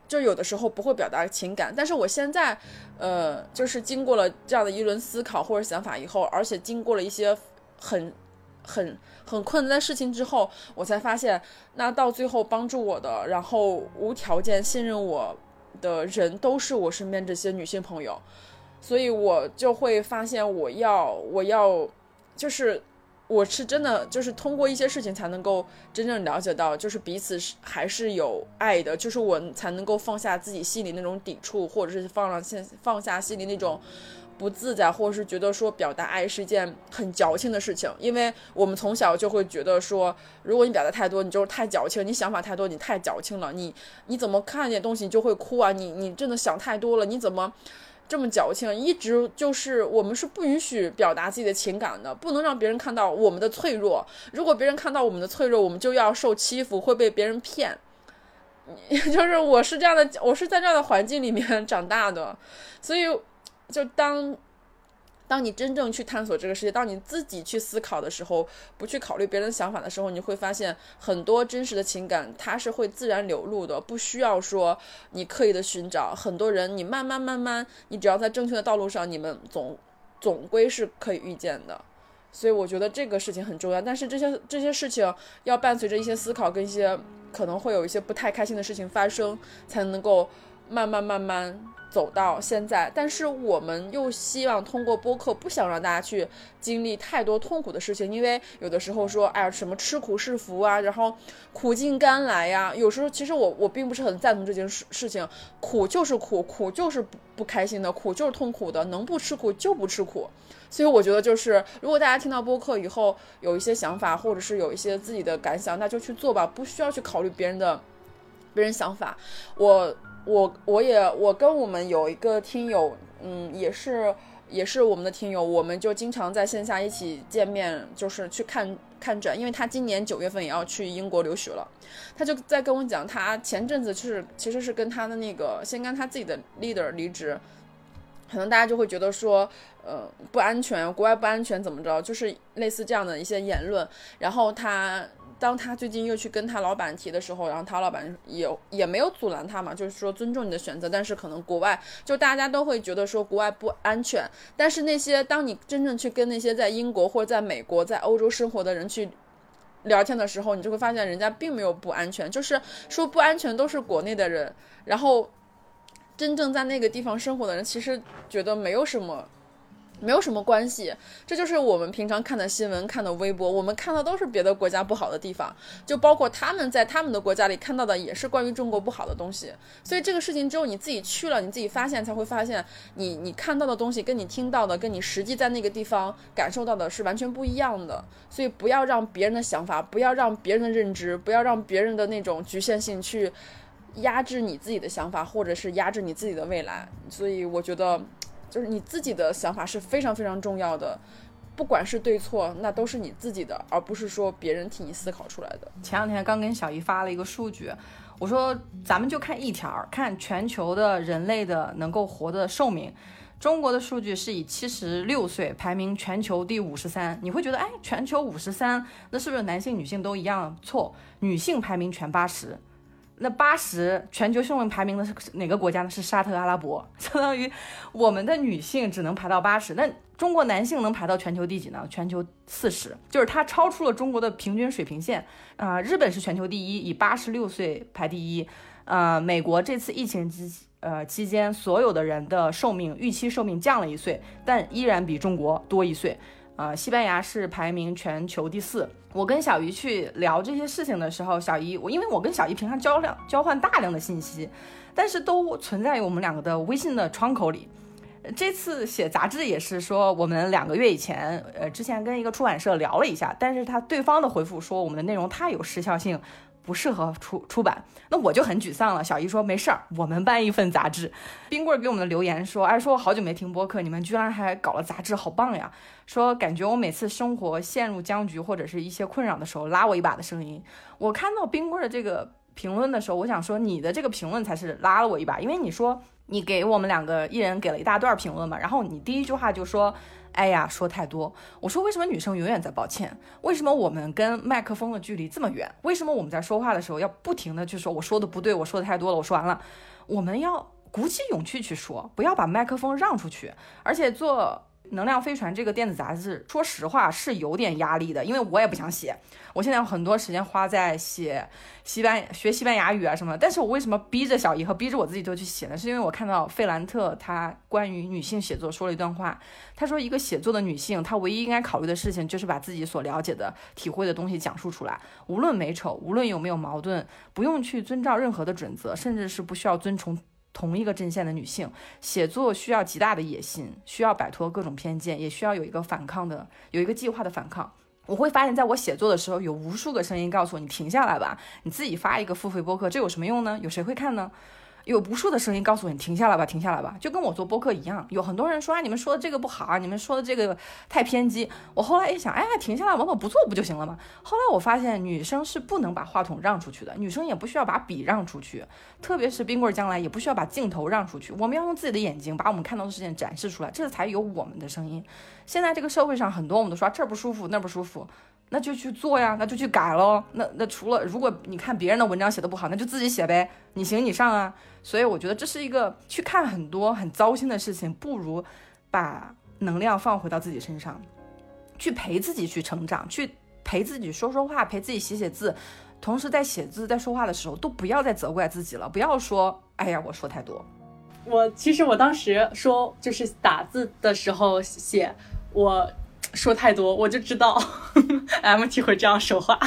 B: 就有的时候不会表达情感。但是我现在，呃，就是经过了这样的一轮思考或者想法以后，而且经过了一些很。很很困难的事情之后，我才发现，那到最后帮助我的，然后无条件信任我的人，都是我身边这些女性朋友，所以我就会发现，我要我要，就是我是真的，就是通过一些事情才能够真正了解到，就是彼此是还是有爱的，就是我才能够放下自己心里那种抵触，或者是放了现放下心里那种。不自在，或者是觉得说表达爱是一件很矫情的事情，因为我们从小就会觉得说，如果你表达太多，你就是太矫情；你想法太多，你太矫情了。你你怎么看见东西你就会哭啊？你你真的想太多了？你怎么这么矫情？一直就是我们是不允许表达自己的情感的，不能让别人看到我们的脆弱。如果别人看到我们的脆弱，我们就要受欺负，会被别人骗。就是我是这样的，我是在这样的环境里面长大的，所以。就当，当你真正去探索这个世界，当你自己去思考的时候，不去考虑别人的想法的时候，你会发现很多真实的情感它是会自然流露的，不需要说你刻意的寻找。很多人，你慢慢慢慢，你只要在正确的道路上，你们总总归是可以遇见的。所以我觉得这个事情很重要。但是这些这些事情要伴随着一些思考跟一些可能会有一些不太开心的事情发生，才能够慢慢慢慢。走到现在，但是我们又希望通过播客，不想让大家去经历太多痛苦的事情，因为有的时候说，哎呀，什么吃苦是福啊，然后苦尽甘来呀，有时候其实我我并不是很赞同这件事事情，苦就是苦，苦就是不不开心的，苦就是痛苦的，能不吃苦就不吃苦。所以我觉得就是，如果大家听到播客以后有一些想法，或者是有一些自己的感想，那就去做吧，不需要去考虑别人的别人想法。我。我我也我跟我们有一个听友，嗯，也是也是我们的听友，我们就经常在线下一起见面，就是去看看展，因为他今年九月份也要去英国留学了，他就在跟我讲，他前阵子是其实是跟他的那个先跟他自己的 leader 离职，可能大家就会觉得说，呃，不安全，国外不安全怎么着，就是类似这样的一些言论，然后他。当他最近又去跟他老板提的时候，然后他老板也也没有阻拦他嘛，就是说尊重你的选择。但是可能国外就大家都会觉得说国外不安全。但是那些当你真正去跟那些在英国或者在美国、在欧洲生活的人去聊天的时候，你就会发现人家并没有不安全，就是说不安全都是国内的人，然后真正在那个地方生活的人其实觉得没有什么。没有什么关系，这就是我们平常看的新闻、看的微博，我们看到都是别的国家不好的地方，就包括他们在他们的国家里看到的也是关于中国不好的东西。所以这个事情只有你自己去了，你自己发现才会发现，你你看到的东西跟你听到的、跟你实际在那个地方感受到的是完全不一样的。所以不要让别人的想法，不要让别人的认知，不要让别人的那种局限性去压制你自己的想法，或者是压制你自己的未来。所以我觉得。就是你自己的想法是非常非常重要的，不管是对错，那都是你自己的，而不是说别人替你思考出来的。
A: 前两天刚跟小姨发了一个数据，我说咱们就看一条，看全球的人类的能够活的寿命。中国的数据是以七十六岁排名全球第五十三。你会觉得，哎，全球五十三，那是不是男性女性都一样？错，女性排名全八十。那八十全球寿命排名的是哪个国家呢？是沙特阿拉伯，相当于我们的女性只能排到八十。那中国男性能排到全球第几呢？全球四十，就是它超出了中国的平均水平线。啊，日本是全球第一，以八十六岁排第一。呃，美国这次疫情期呃期间，所有的人的寿命预期寿命降了一岁，但依然比中国多一岁。呃，西班牙是排名全球第四。我跟小姨去聊这些事情的时候，小姨我因为我跟小姨平常交量交换大量的信息，但是都存在于我们两个的微信的窗口里。这次写杂志也是说，我们两个月以前，呃，之前跟一个出版社聊了一下，但是他对方的回复说我们的内容太有时效性，不适合出出版。那我就很沮丧了。小姨说没事儿，我们办一份杂志。冰棍给我们的留言说，哎，说我好久没听播客，你们居然还搞了杂志，好棒呀！说感觉我每次生活陷入僵局或者是一些困扰的时候，拉我一把的声音。我看到冰棍的这个评论的时候，我想说你的这个评论才是拉了我一把，因为你说。你给我们两个一人给了一大段评论嘛，然后你第一句话就说，哎呀，说太多。我说为什么女生永远在抱歉？为什么我们跟麦克风的距离这么远？为什么我们在说话的时候要不停的去说我说的不对，我说的太多了，我说完了。我们要鼓起勇气去说，不要把麦克风让出去，而且做。能量飞船这个电子杂志，说实话是有点压力的，因为我也不想写。我现在有很多时间花在写西班学西班牙语啊什么。但是我为什么逼着小姨和逼着我自己都去写呢？是因为我看到费兰特他关于女性写作说了一段话，他说一个写作的女性，她唯一应该考虑的事情就是把自己所了解的、体会的东西讲述出来，无论美丑，无论有没有矛盾，不用去遵照任何的准则，甚至是不需要遵从。同一个阵线的女性写作需要极大的野心，需要摆脱各种偏见，也需要有一个反抗的，有一个计划的反抗。我会发现，在我写作的时候，有无数个声音告诉我：“你停下来吧，你自己发一个付费播客，这有什么用呢？有谁会看呢？”有无数的声音告诉你停下来吧，停下来吧，就跟我做播客一样。有很多人说啊，你们说的这个不好啊，你们说的这个太偏激。我后来一想，哎，停下来，我不做不就行了吗？后来我发现，女生是不能把话筒让出去的，女生也不需要把笔让出去，特别是冰棍儿将来也不需要把镜头让出去。我们要用自己的眼睛把我们看到的事情展示出来，这才有我们的声音。现在这个社会上，很多我们都说这儿不舒服，那儿不舒服。那就去做呀，那就去改喽。那那除了如果你看别人的文章写的不好，那就自己写呗，你行你上啊。所以我觉得这是一个去看很多很糟心的事情，不如把能量放回到自己身上，去陪自己去成长，去陪自己说说话，陪自己写写字。同时在写字在说话的时候，都不要再责怪自己了，不要说哎呀我说太多。
C: 我其实我当时说就是打字的时候写我。说太多，我就知道 MT 会这样说话。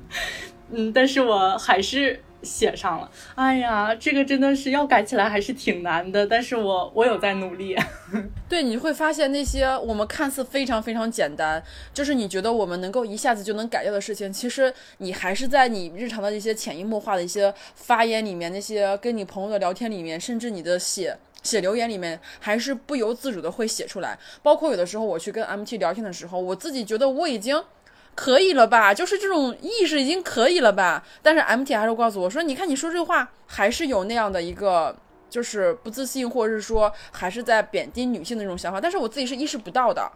C: 嗯，但是我还是写上了。哎呀，这个真的是要改起来还是挺难的，但是我我有在努力。
B: 对，你会发现那些我们看似非常非常简单，就是你觉得我们能够一下子就能改掉的事情，其实你还是在你日常的一些潜移默化的一些发言里面，那些跟你朋友的聊天里面，甚至你的写。写留言里面还是不由自主的会写出来，包括有的时候我去跟 MT 聊天的时候，我自己觉得我已经可以了吧，就是这种意识已经可以了吧，但是 MT 还是告诉我说，你看你说这话还是有那样的一个就是不自信，或者是说还是在贬低女性的那种想法，但是我自己是意识不到的，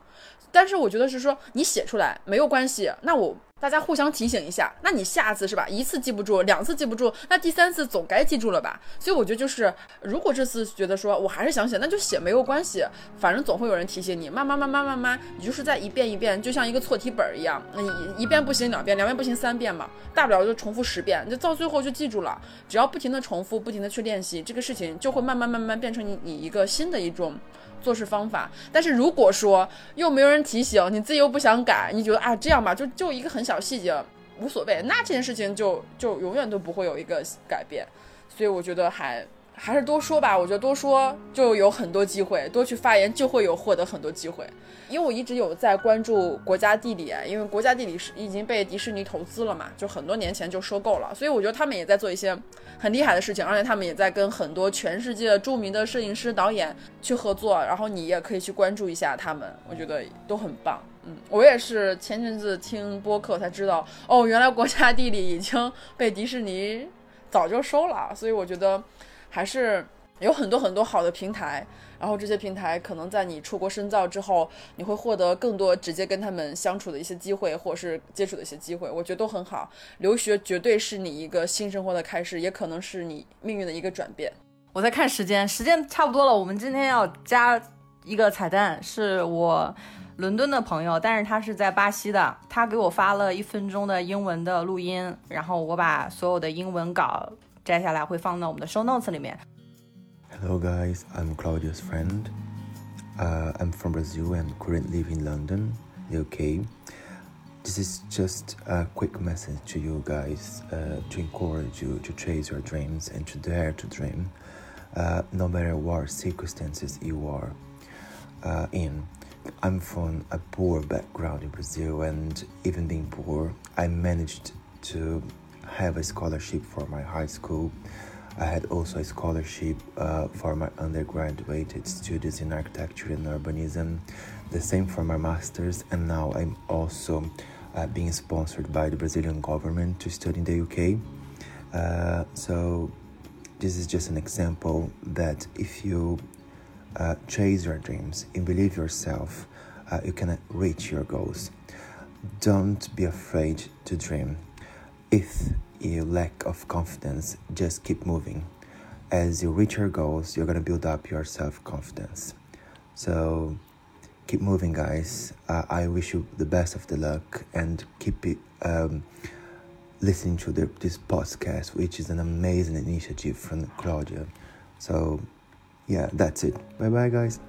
B: 但是我觉得是说你写出来没有关系，那我。大家互相提醒一下，那你下次是吧？一次记不住，两次记不住，那第三次总该记住了吧？所以我觉得就是，如果这次觉得说我还是想写，那就写没有关系，反正总会有人提醒你。慢慢慢慢慢慢，你就是在一遍一遍，就像一个错题本一样，那你一遍不行两遍，两遍不行三遍嘛，大不了就重复十遍，就到最后就记住了。只要不停的重复，不停的去练习，这个事情就会慢慢慢慢变成你你一个新的一种。做事方法，但是如果说又没有人提醒，你自己又不想改，你觉得啊这样吧，就就一个很小细节无所谓，那这件事情就就永远都不会有一个改变，所以我觉得还。还是多说吧，我觉得多说就有很多机会，多去发言就会有获得很多机会。因为我一直有在关注国家地理，因为国家地理是已经被迪士尼投资了嘛，就很多年前就收购了，所以我觉得他们也在做一些很厉害的事情，而且他们也在跟很多全世界著名的摄影师、导演去合作，然后你也可以去关注一下他们，我觉得都很棒。嗯，我也是前阵子听播客才知道，哦，原来国家地理已经被迪士尼早就收了，所以我觉得。还是有很多很多好的平台，然后这些平台可能在你出国深造之后，你会获得更多直接跟他们相处的一些机会，或者是接触的一些机会，我觉得都很好。留学绝对是你一个新生活的开始，也可能是你命运的一个转变。
A: 我在看时间，时间差不多了，我们今天要加一个彩蛋，是我伦敦的朋友，但是他是在巴西的，他给我发了一分钟的英文的录音，然后我把所有的英文稿摘下来，会放到我们的 show notes 里面。
D: Hello, guys. I'm Claudia's friend. Uh, I'm from Brazil and currently live in London, UK. This is just a quick message to you guys uh, to encourage you to chase your dreams and to dare to dream, uh, no matter what circumstances you are uh, in. I'm from a poor background in Brazil, and even being poor, I managed to have a scholarship for my high school. I had also a scholarship uh, for my undergraduate studies in architecture and urbanism, the same for my master's, and now I'm also uh, being sponsored by the Brazilian government to study in the UK. Uh, so, this is just an example that if you uh, chase your dreams and believe yourself, uh, you can reach your goals. Don't be afraid to dream. If you lack of confidence, just keep moving. As you reach your goals, you're gonna build up your self confidence. So keep moving, guys. Uh, I wish you the best of the luck and keep it, um, listening to the, this podcast, which is an amazing initiative from Claudia. So, yeah, that's it. Bye bye, guys.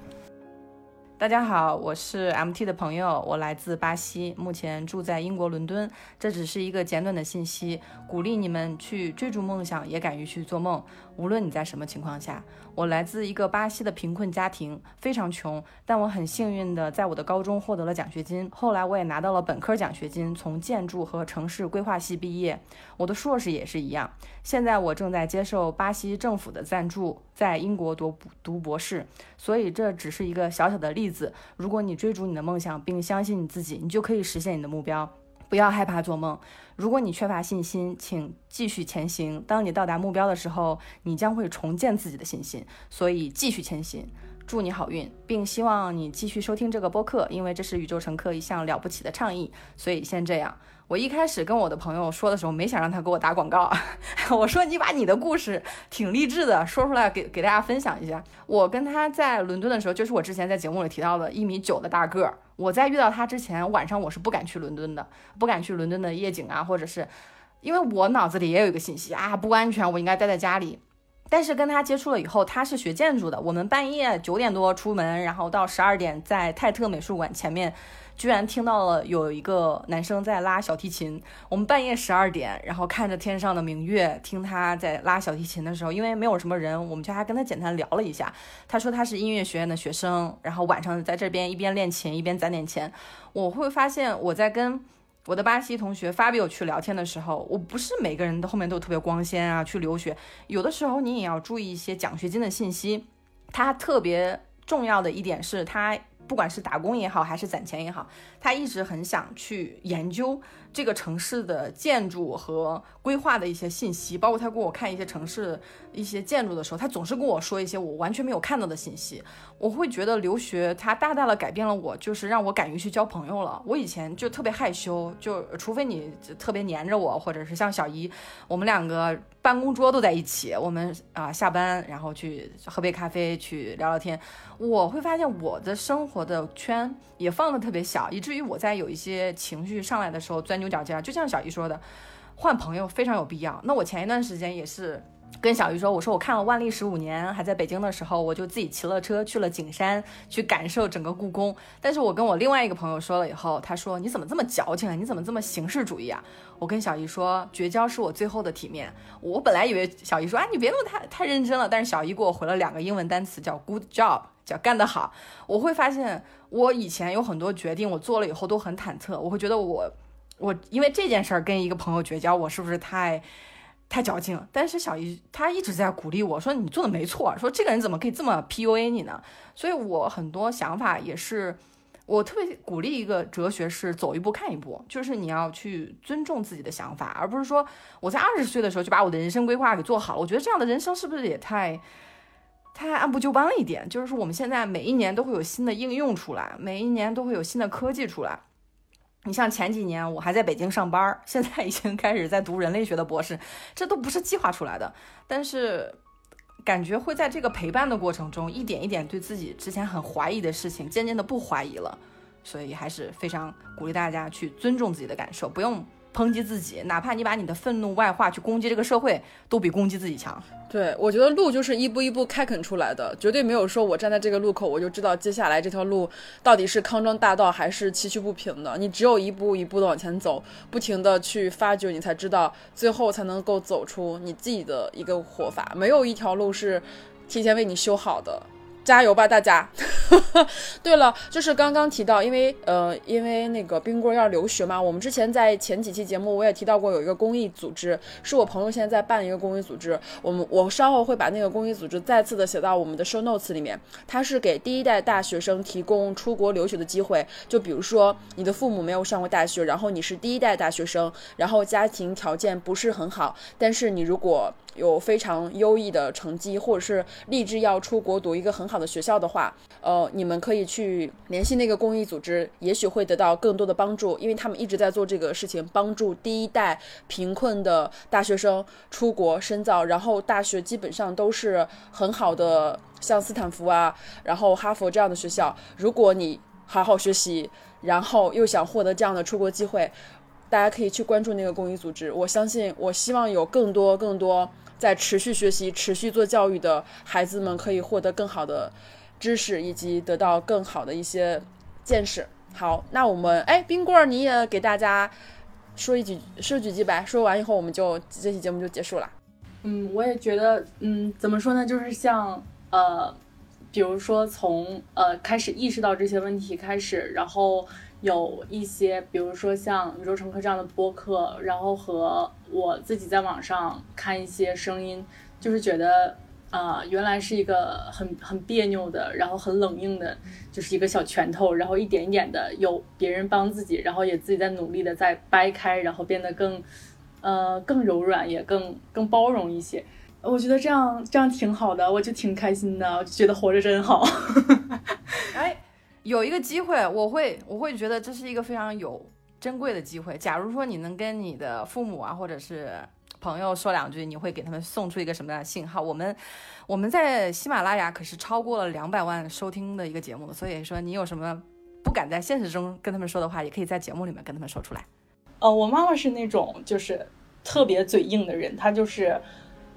A: 大家好，我是 MT 的朋友，我来自巴西，目前住在英国伦敦。这只是一个简短的信息，鼓励你们去追逐梦想，也敢于去做梦。无论你在什么情况下，我来自一个巴西的贫困家庭，非常穷，但我很幸运的在我的高中获得了奖学金，后来我也拿到了本科奖学金，从建筑和城市规划系毕业。我的硕士也是一样。现在我正在接受巴西政府的赞助，在英国读读博士。所以这只是一个小小的例子。如果你追逐你的梦想，并相信你自己，你就可以实现你的目标。不要害怕做梦。如果你缺乏信心，请继续前行。当你到达目标的时候，你将会重建自己的信心。所以继续前行。祝你好运，并希望你继续收听这个播客，因为这是宇宙乘客一项了不起的倡议。所以先这样。我一开始跟我的朋友说的时候，没想让他给我打广告。我说你把你的故事挺励志的说出来给给大家分享一下。我跟他在伦敦的时候，就是我之前在节目里提到的一米九的大个儿。我在遇到他之前，晚上我是不敢去伦敦的，不敢去伦敦的夜景啊，或者是因为我脑子里也有一个信息啊，不安全，我应该待在家里。但是跟他接触了以后，他是学建筑的，我们半夜九点多出门，然后到十二点在泰特美术馆前面。居然听到了有一个男生在拉小提琴。我们半夜十二点，然后看着天上的明月，听他在拉小提琴的时候，因为没有什么人，我们就还跟他简单聊了一下。他说他是音乐学院的学生，然后晚上在这边一边练琴一边攒点钱。我会发现我在跟我的巴西同学 Fabio 去聊天的时候，我不是每个人的后面都特别光鲜啊，去留学，有的时候你也要注意一些奖学金的信息。他特别重要的一点是他。不管是打工也好，还是攒钱也好，他一直很想去研究这个城市的建筑和规划的一些信息。包括他给我看一些城市一些建筑的时候，他总是跟我说一些我完全没有看到的信息。我会觉得留学它大大的改变了我，就是让我敢于去交朋友了。我以前就特别害羞，就除非你特别黏着我，或者是像小姨，我们两个办公桌都在一起，我们啊下班然后去喝杯咖啡，去聊聊天。我会发现我的生活的圈也放的特别小，以至于我在有一些情绪上来的时候钻牛角尖。就像小姨说的，换朋友非常有必要。那我前一段时间也是跟小姨说，我说我看了《万历十五年》，还在北京的时候，我就自己骑了车去了景山，去感受整个故宫。但是我跟我另外一个朋友说了以后，他说你怎么这么矫情啊？你怎么这么形式主义啊？我跟小姨说，绝交是我最后的体面。我本来以为小姨说啊，你别那么太太认真了，但是小姨给我回了两个英文单词，叫 good job。叫干得好，我会发现我以前有很多决定，我做了以后都很忐忑，我会觉得我我因为这件事儿跟一个朋友绝交，我是不是太太矫情？但是小姨她一直在鼓励我说你做的没错，说这个人怎么可以这么 PUA 你呢？所以我很多想法也是，我特别鼓励一个哲学是走一步看一步，就是你要去尊重自己的想法，而不是说我在二十岁的时候就把我的人生规划给做好了。我觉得这样的人生是不是也太？太按部就班了一点，就是说我们现在每一年都会有新的应用出来，每一年都会有新的科技出来。你像前几年我还在北京上班，现在已经开始在读人类学的博士，这都不是计划出来的。但是感觉会在这个陪伴的过程中，一点一点对自己之前很怀疑的事情，渐渐的不怀疑了。所以还是非常鼓励大家去尊重自己的感受，不用抨击自己，哪怕你把你的愤怒外化去攻击这个社会，都比攻击自己强。
B: 对，我觉得路就是一步一步开垦出来的，绝对没有说我站在这个路口，我就知道接下来这条路到底是康庄大道还是崎岖不平的。你只有一步一步的往前走，不停的去发掘，你才知道最后才能够走出你自己的一个活法。没有一条路是提前为你修好的。加油吧，大家！对了，就是刚刚提到，因为呃，因为那个冰棍要留学嘛，我们之前在前几期节目我也提到过，有一个公益组织，是我朋友现在在办一个公益组织。我们我稍后会把那个公益组织再次的写到我们的 show notes 里面。它是给第一代大学生提供出国留学的机会，就比如说你的父母没有上过大学，然后你是第一代大学生，然后家庭条件不是很好，但是你如果有非常优异的成绩，或者是立志要出国读一个很好的学校的话，呃，你们可以去联系那个公益组织，也许会得到更多的帮助，因为他们一直在做这个事情，帮助第一代贫困的大学生出国深造，然后大学基本上都是很好的，像斯坦福啊，然后哈佛这样的学校。如果你好好学习，然后又想获得这样的出国机会，大家可以去关注那个公益组织。我相信，我希望有更多更多。在持续学习、持续做教育的孩子们，可以获得更好的知识，以及得到更好的一些见识。好，那我们哎，冰棍儿，你也给大家说一句说几句呗。说完以后，我们就这期节目就结束了。
C: 嗯，我也觉得，嗯，怎么说呢？就是像呃，比如说从呃开始意识到这些问题开始，然后。有一些，比如说像宇宙乘客这样的播客，然后和我自己在网上看一些声音，就是觉得，呃，原来是一个很很别扭的，然后很冷硬的，就是一个小拳头，然后一点一点的有别人帮自己，然后也自己在努力的在掰开，然后变得更，呃，更柔软，也更更包容一些。我觉得这样这样挺好的，我就挺开心的，我就觉得活着真好。
A: 哎。有一个机会，我会我会觉得这是一个非常有珍贵的机会。假如说你能跟你的父母啊，或者是朋友说两句，你会给他们送出一个什么样的信号？我们我们在喜马拉雅可是超过了两百万收听的一个节目，所以说你有什么不敢在现实中跟他们说的话，也可以在节目里面跟他们说出来。
C: 呃，我妈妈是那种就是特别嘴硬的人，她就是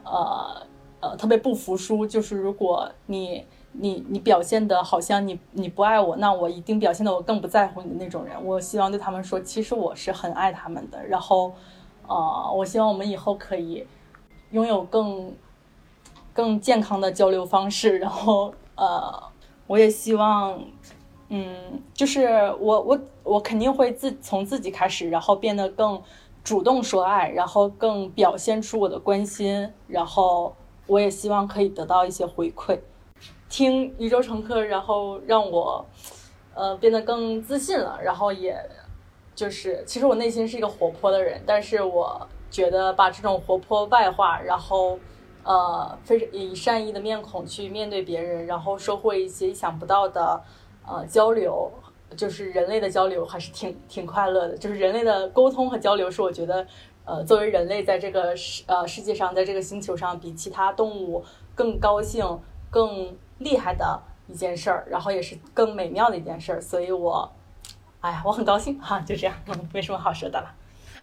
C: 呃呃特别不服输，就是如果你。你你表现的好像你你不爱我，那我一定表现的我更不在乎你的那种人。我希望对他们说，其实我是很爱他们的。然后，呃，我希望我们以后可以拥有更更健康的交流方式。然后，呃，我也希望，嗯，就是我我我肯定会自从自己开始，然后变得更主动说爱，然后更表现出我的关心。然后，我也希望可以得到一些回馈。听宇宙乘客，然后让我，呃，变得更自信了。然后也，就是其实我内心是一个活泼的人，但是我觉得把这种活泼外化，然后，呃，非常以善意的面孔去面对别人，然后收获一些意想不到的，呃，交流，就是人类的交流还是挺挺快乐的。就是人类的沟通和交流，是我觉得，呃，作为人类在这个世呃世界上，在这个星球上，比其他动物更高兴，更。厉害的一件事儿，然后也是更美妙的一件事儿，所以我，哎呀，我很高兴哈，就这样，没什么好说的了。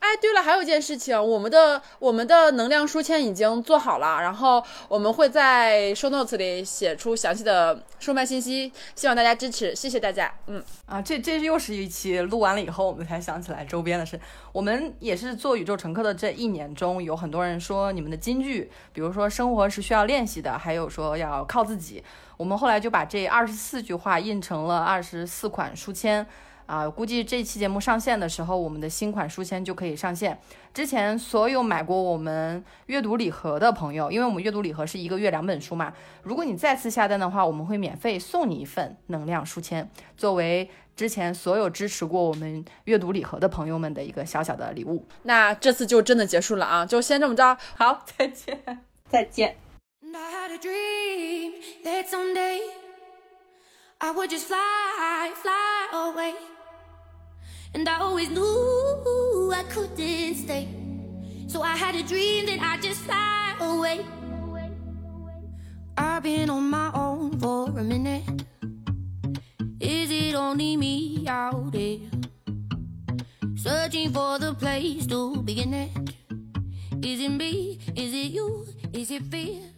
B: 哎，对了，还有一件事情，我们的我们的能量书签已经做好了，然后我们会在 show notes 里写出详细的售卖信息，希望大家支持，谢谢大家。嗯，
A: 啊，这这又是一期录完了以后，我们才想起来周边的事。我们也是做宇宙乘客的这一年中，有很多人说你们的金句，比如说生活是需要练习的，还有说要靠自己。我们后来就把这二十四句话印成了二十四款书签。啊，估计这期节目上线的时候，我们的新款书签就可以上线。之前所有买过我们阅读礼盒的朋友，因为我们阅读礼盒是一个月两本书嘛，如果你再次下单的话，我们会免费送你一份能量书签，作为之前所有支持过我们阅读礼盒的朋友们的一个小小的礼物。
B: 那这次就真的结束了啊，就先这么着，
A: 好，再见，
C: 再见。And I always knew I couldn't stay. So I had a dream that I'd just fly away.
E: I've been on my own for a minute. Is it only me out there? Searching for the place to begin it. Is it me? Is it you? Is it fear?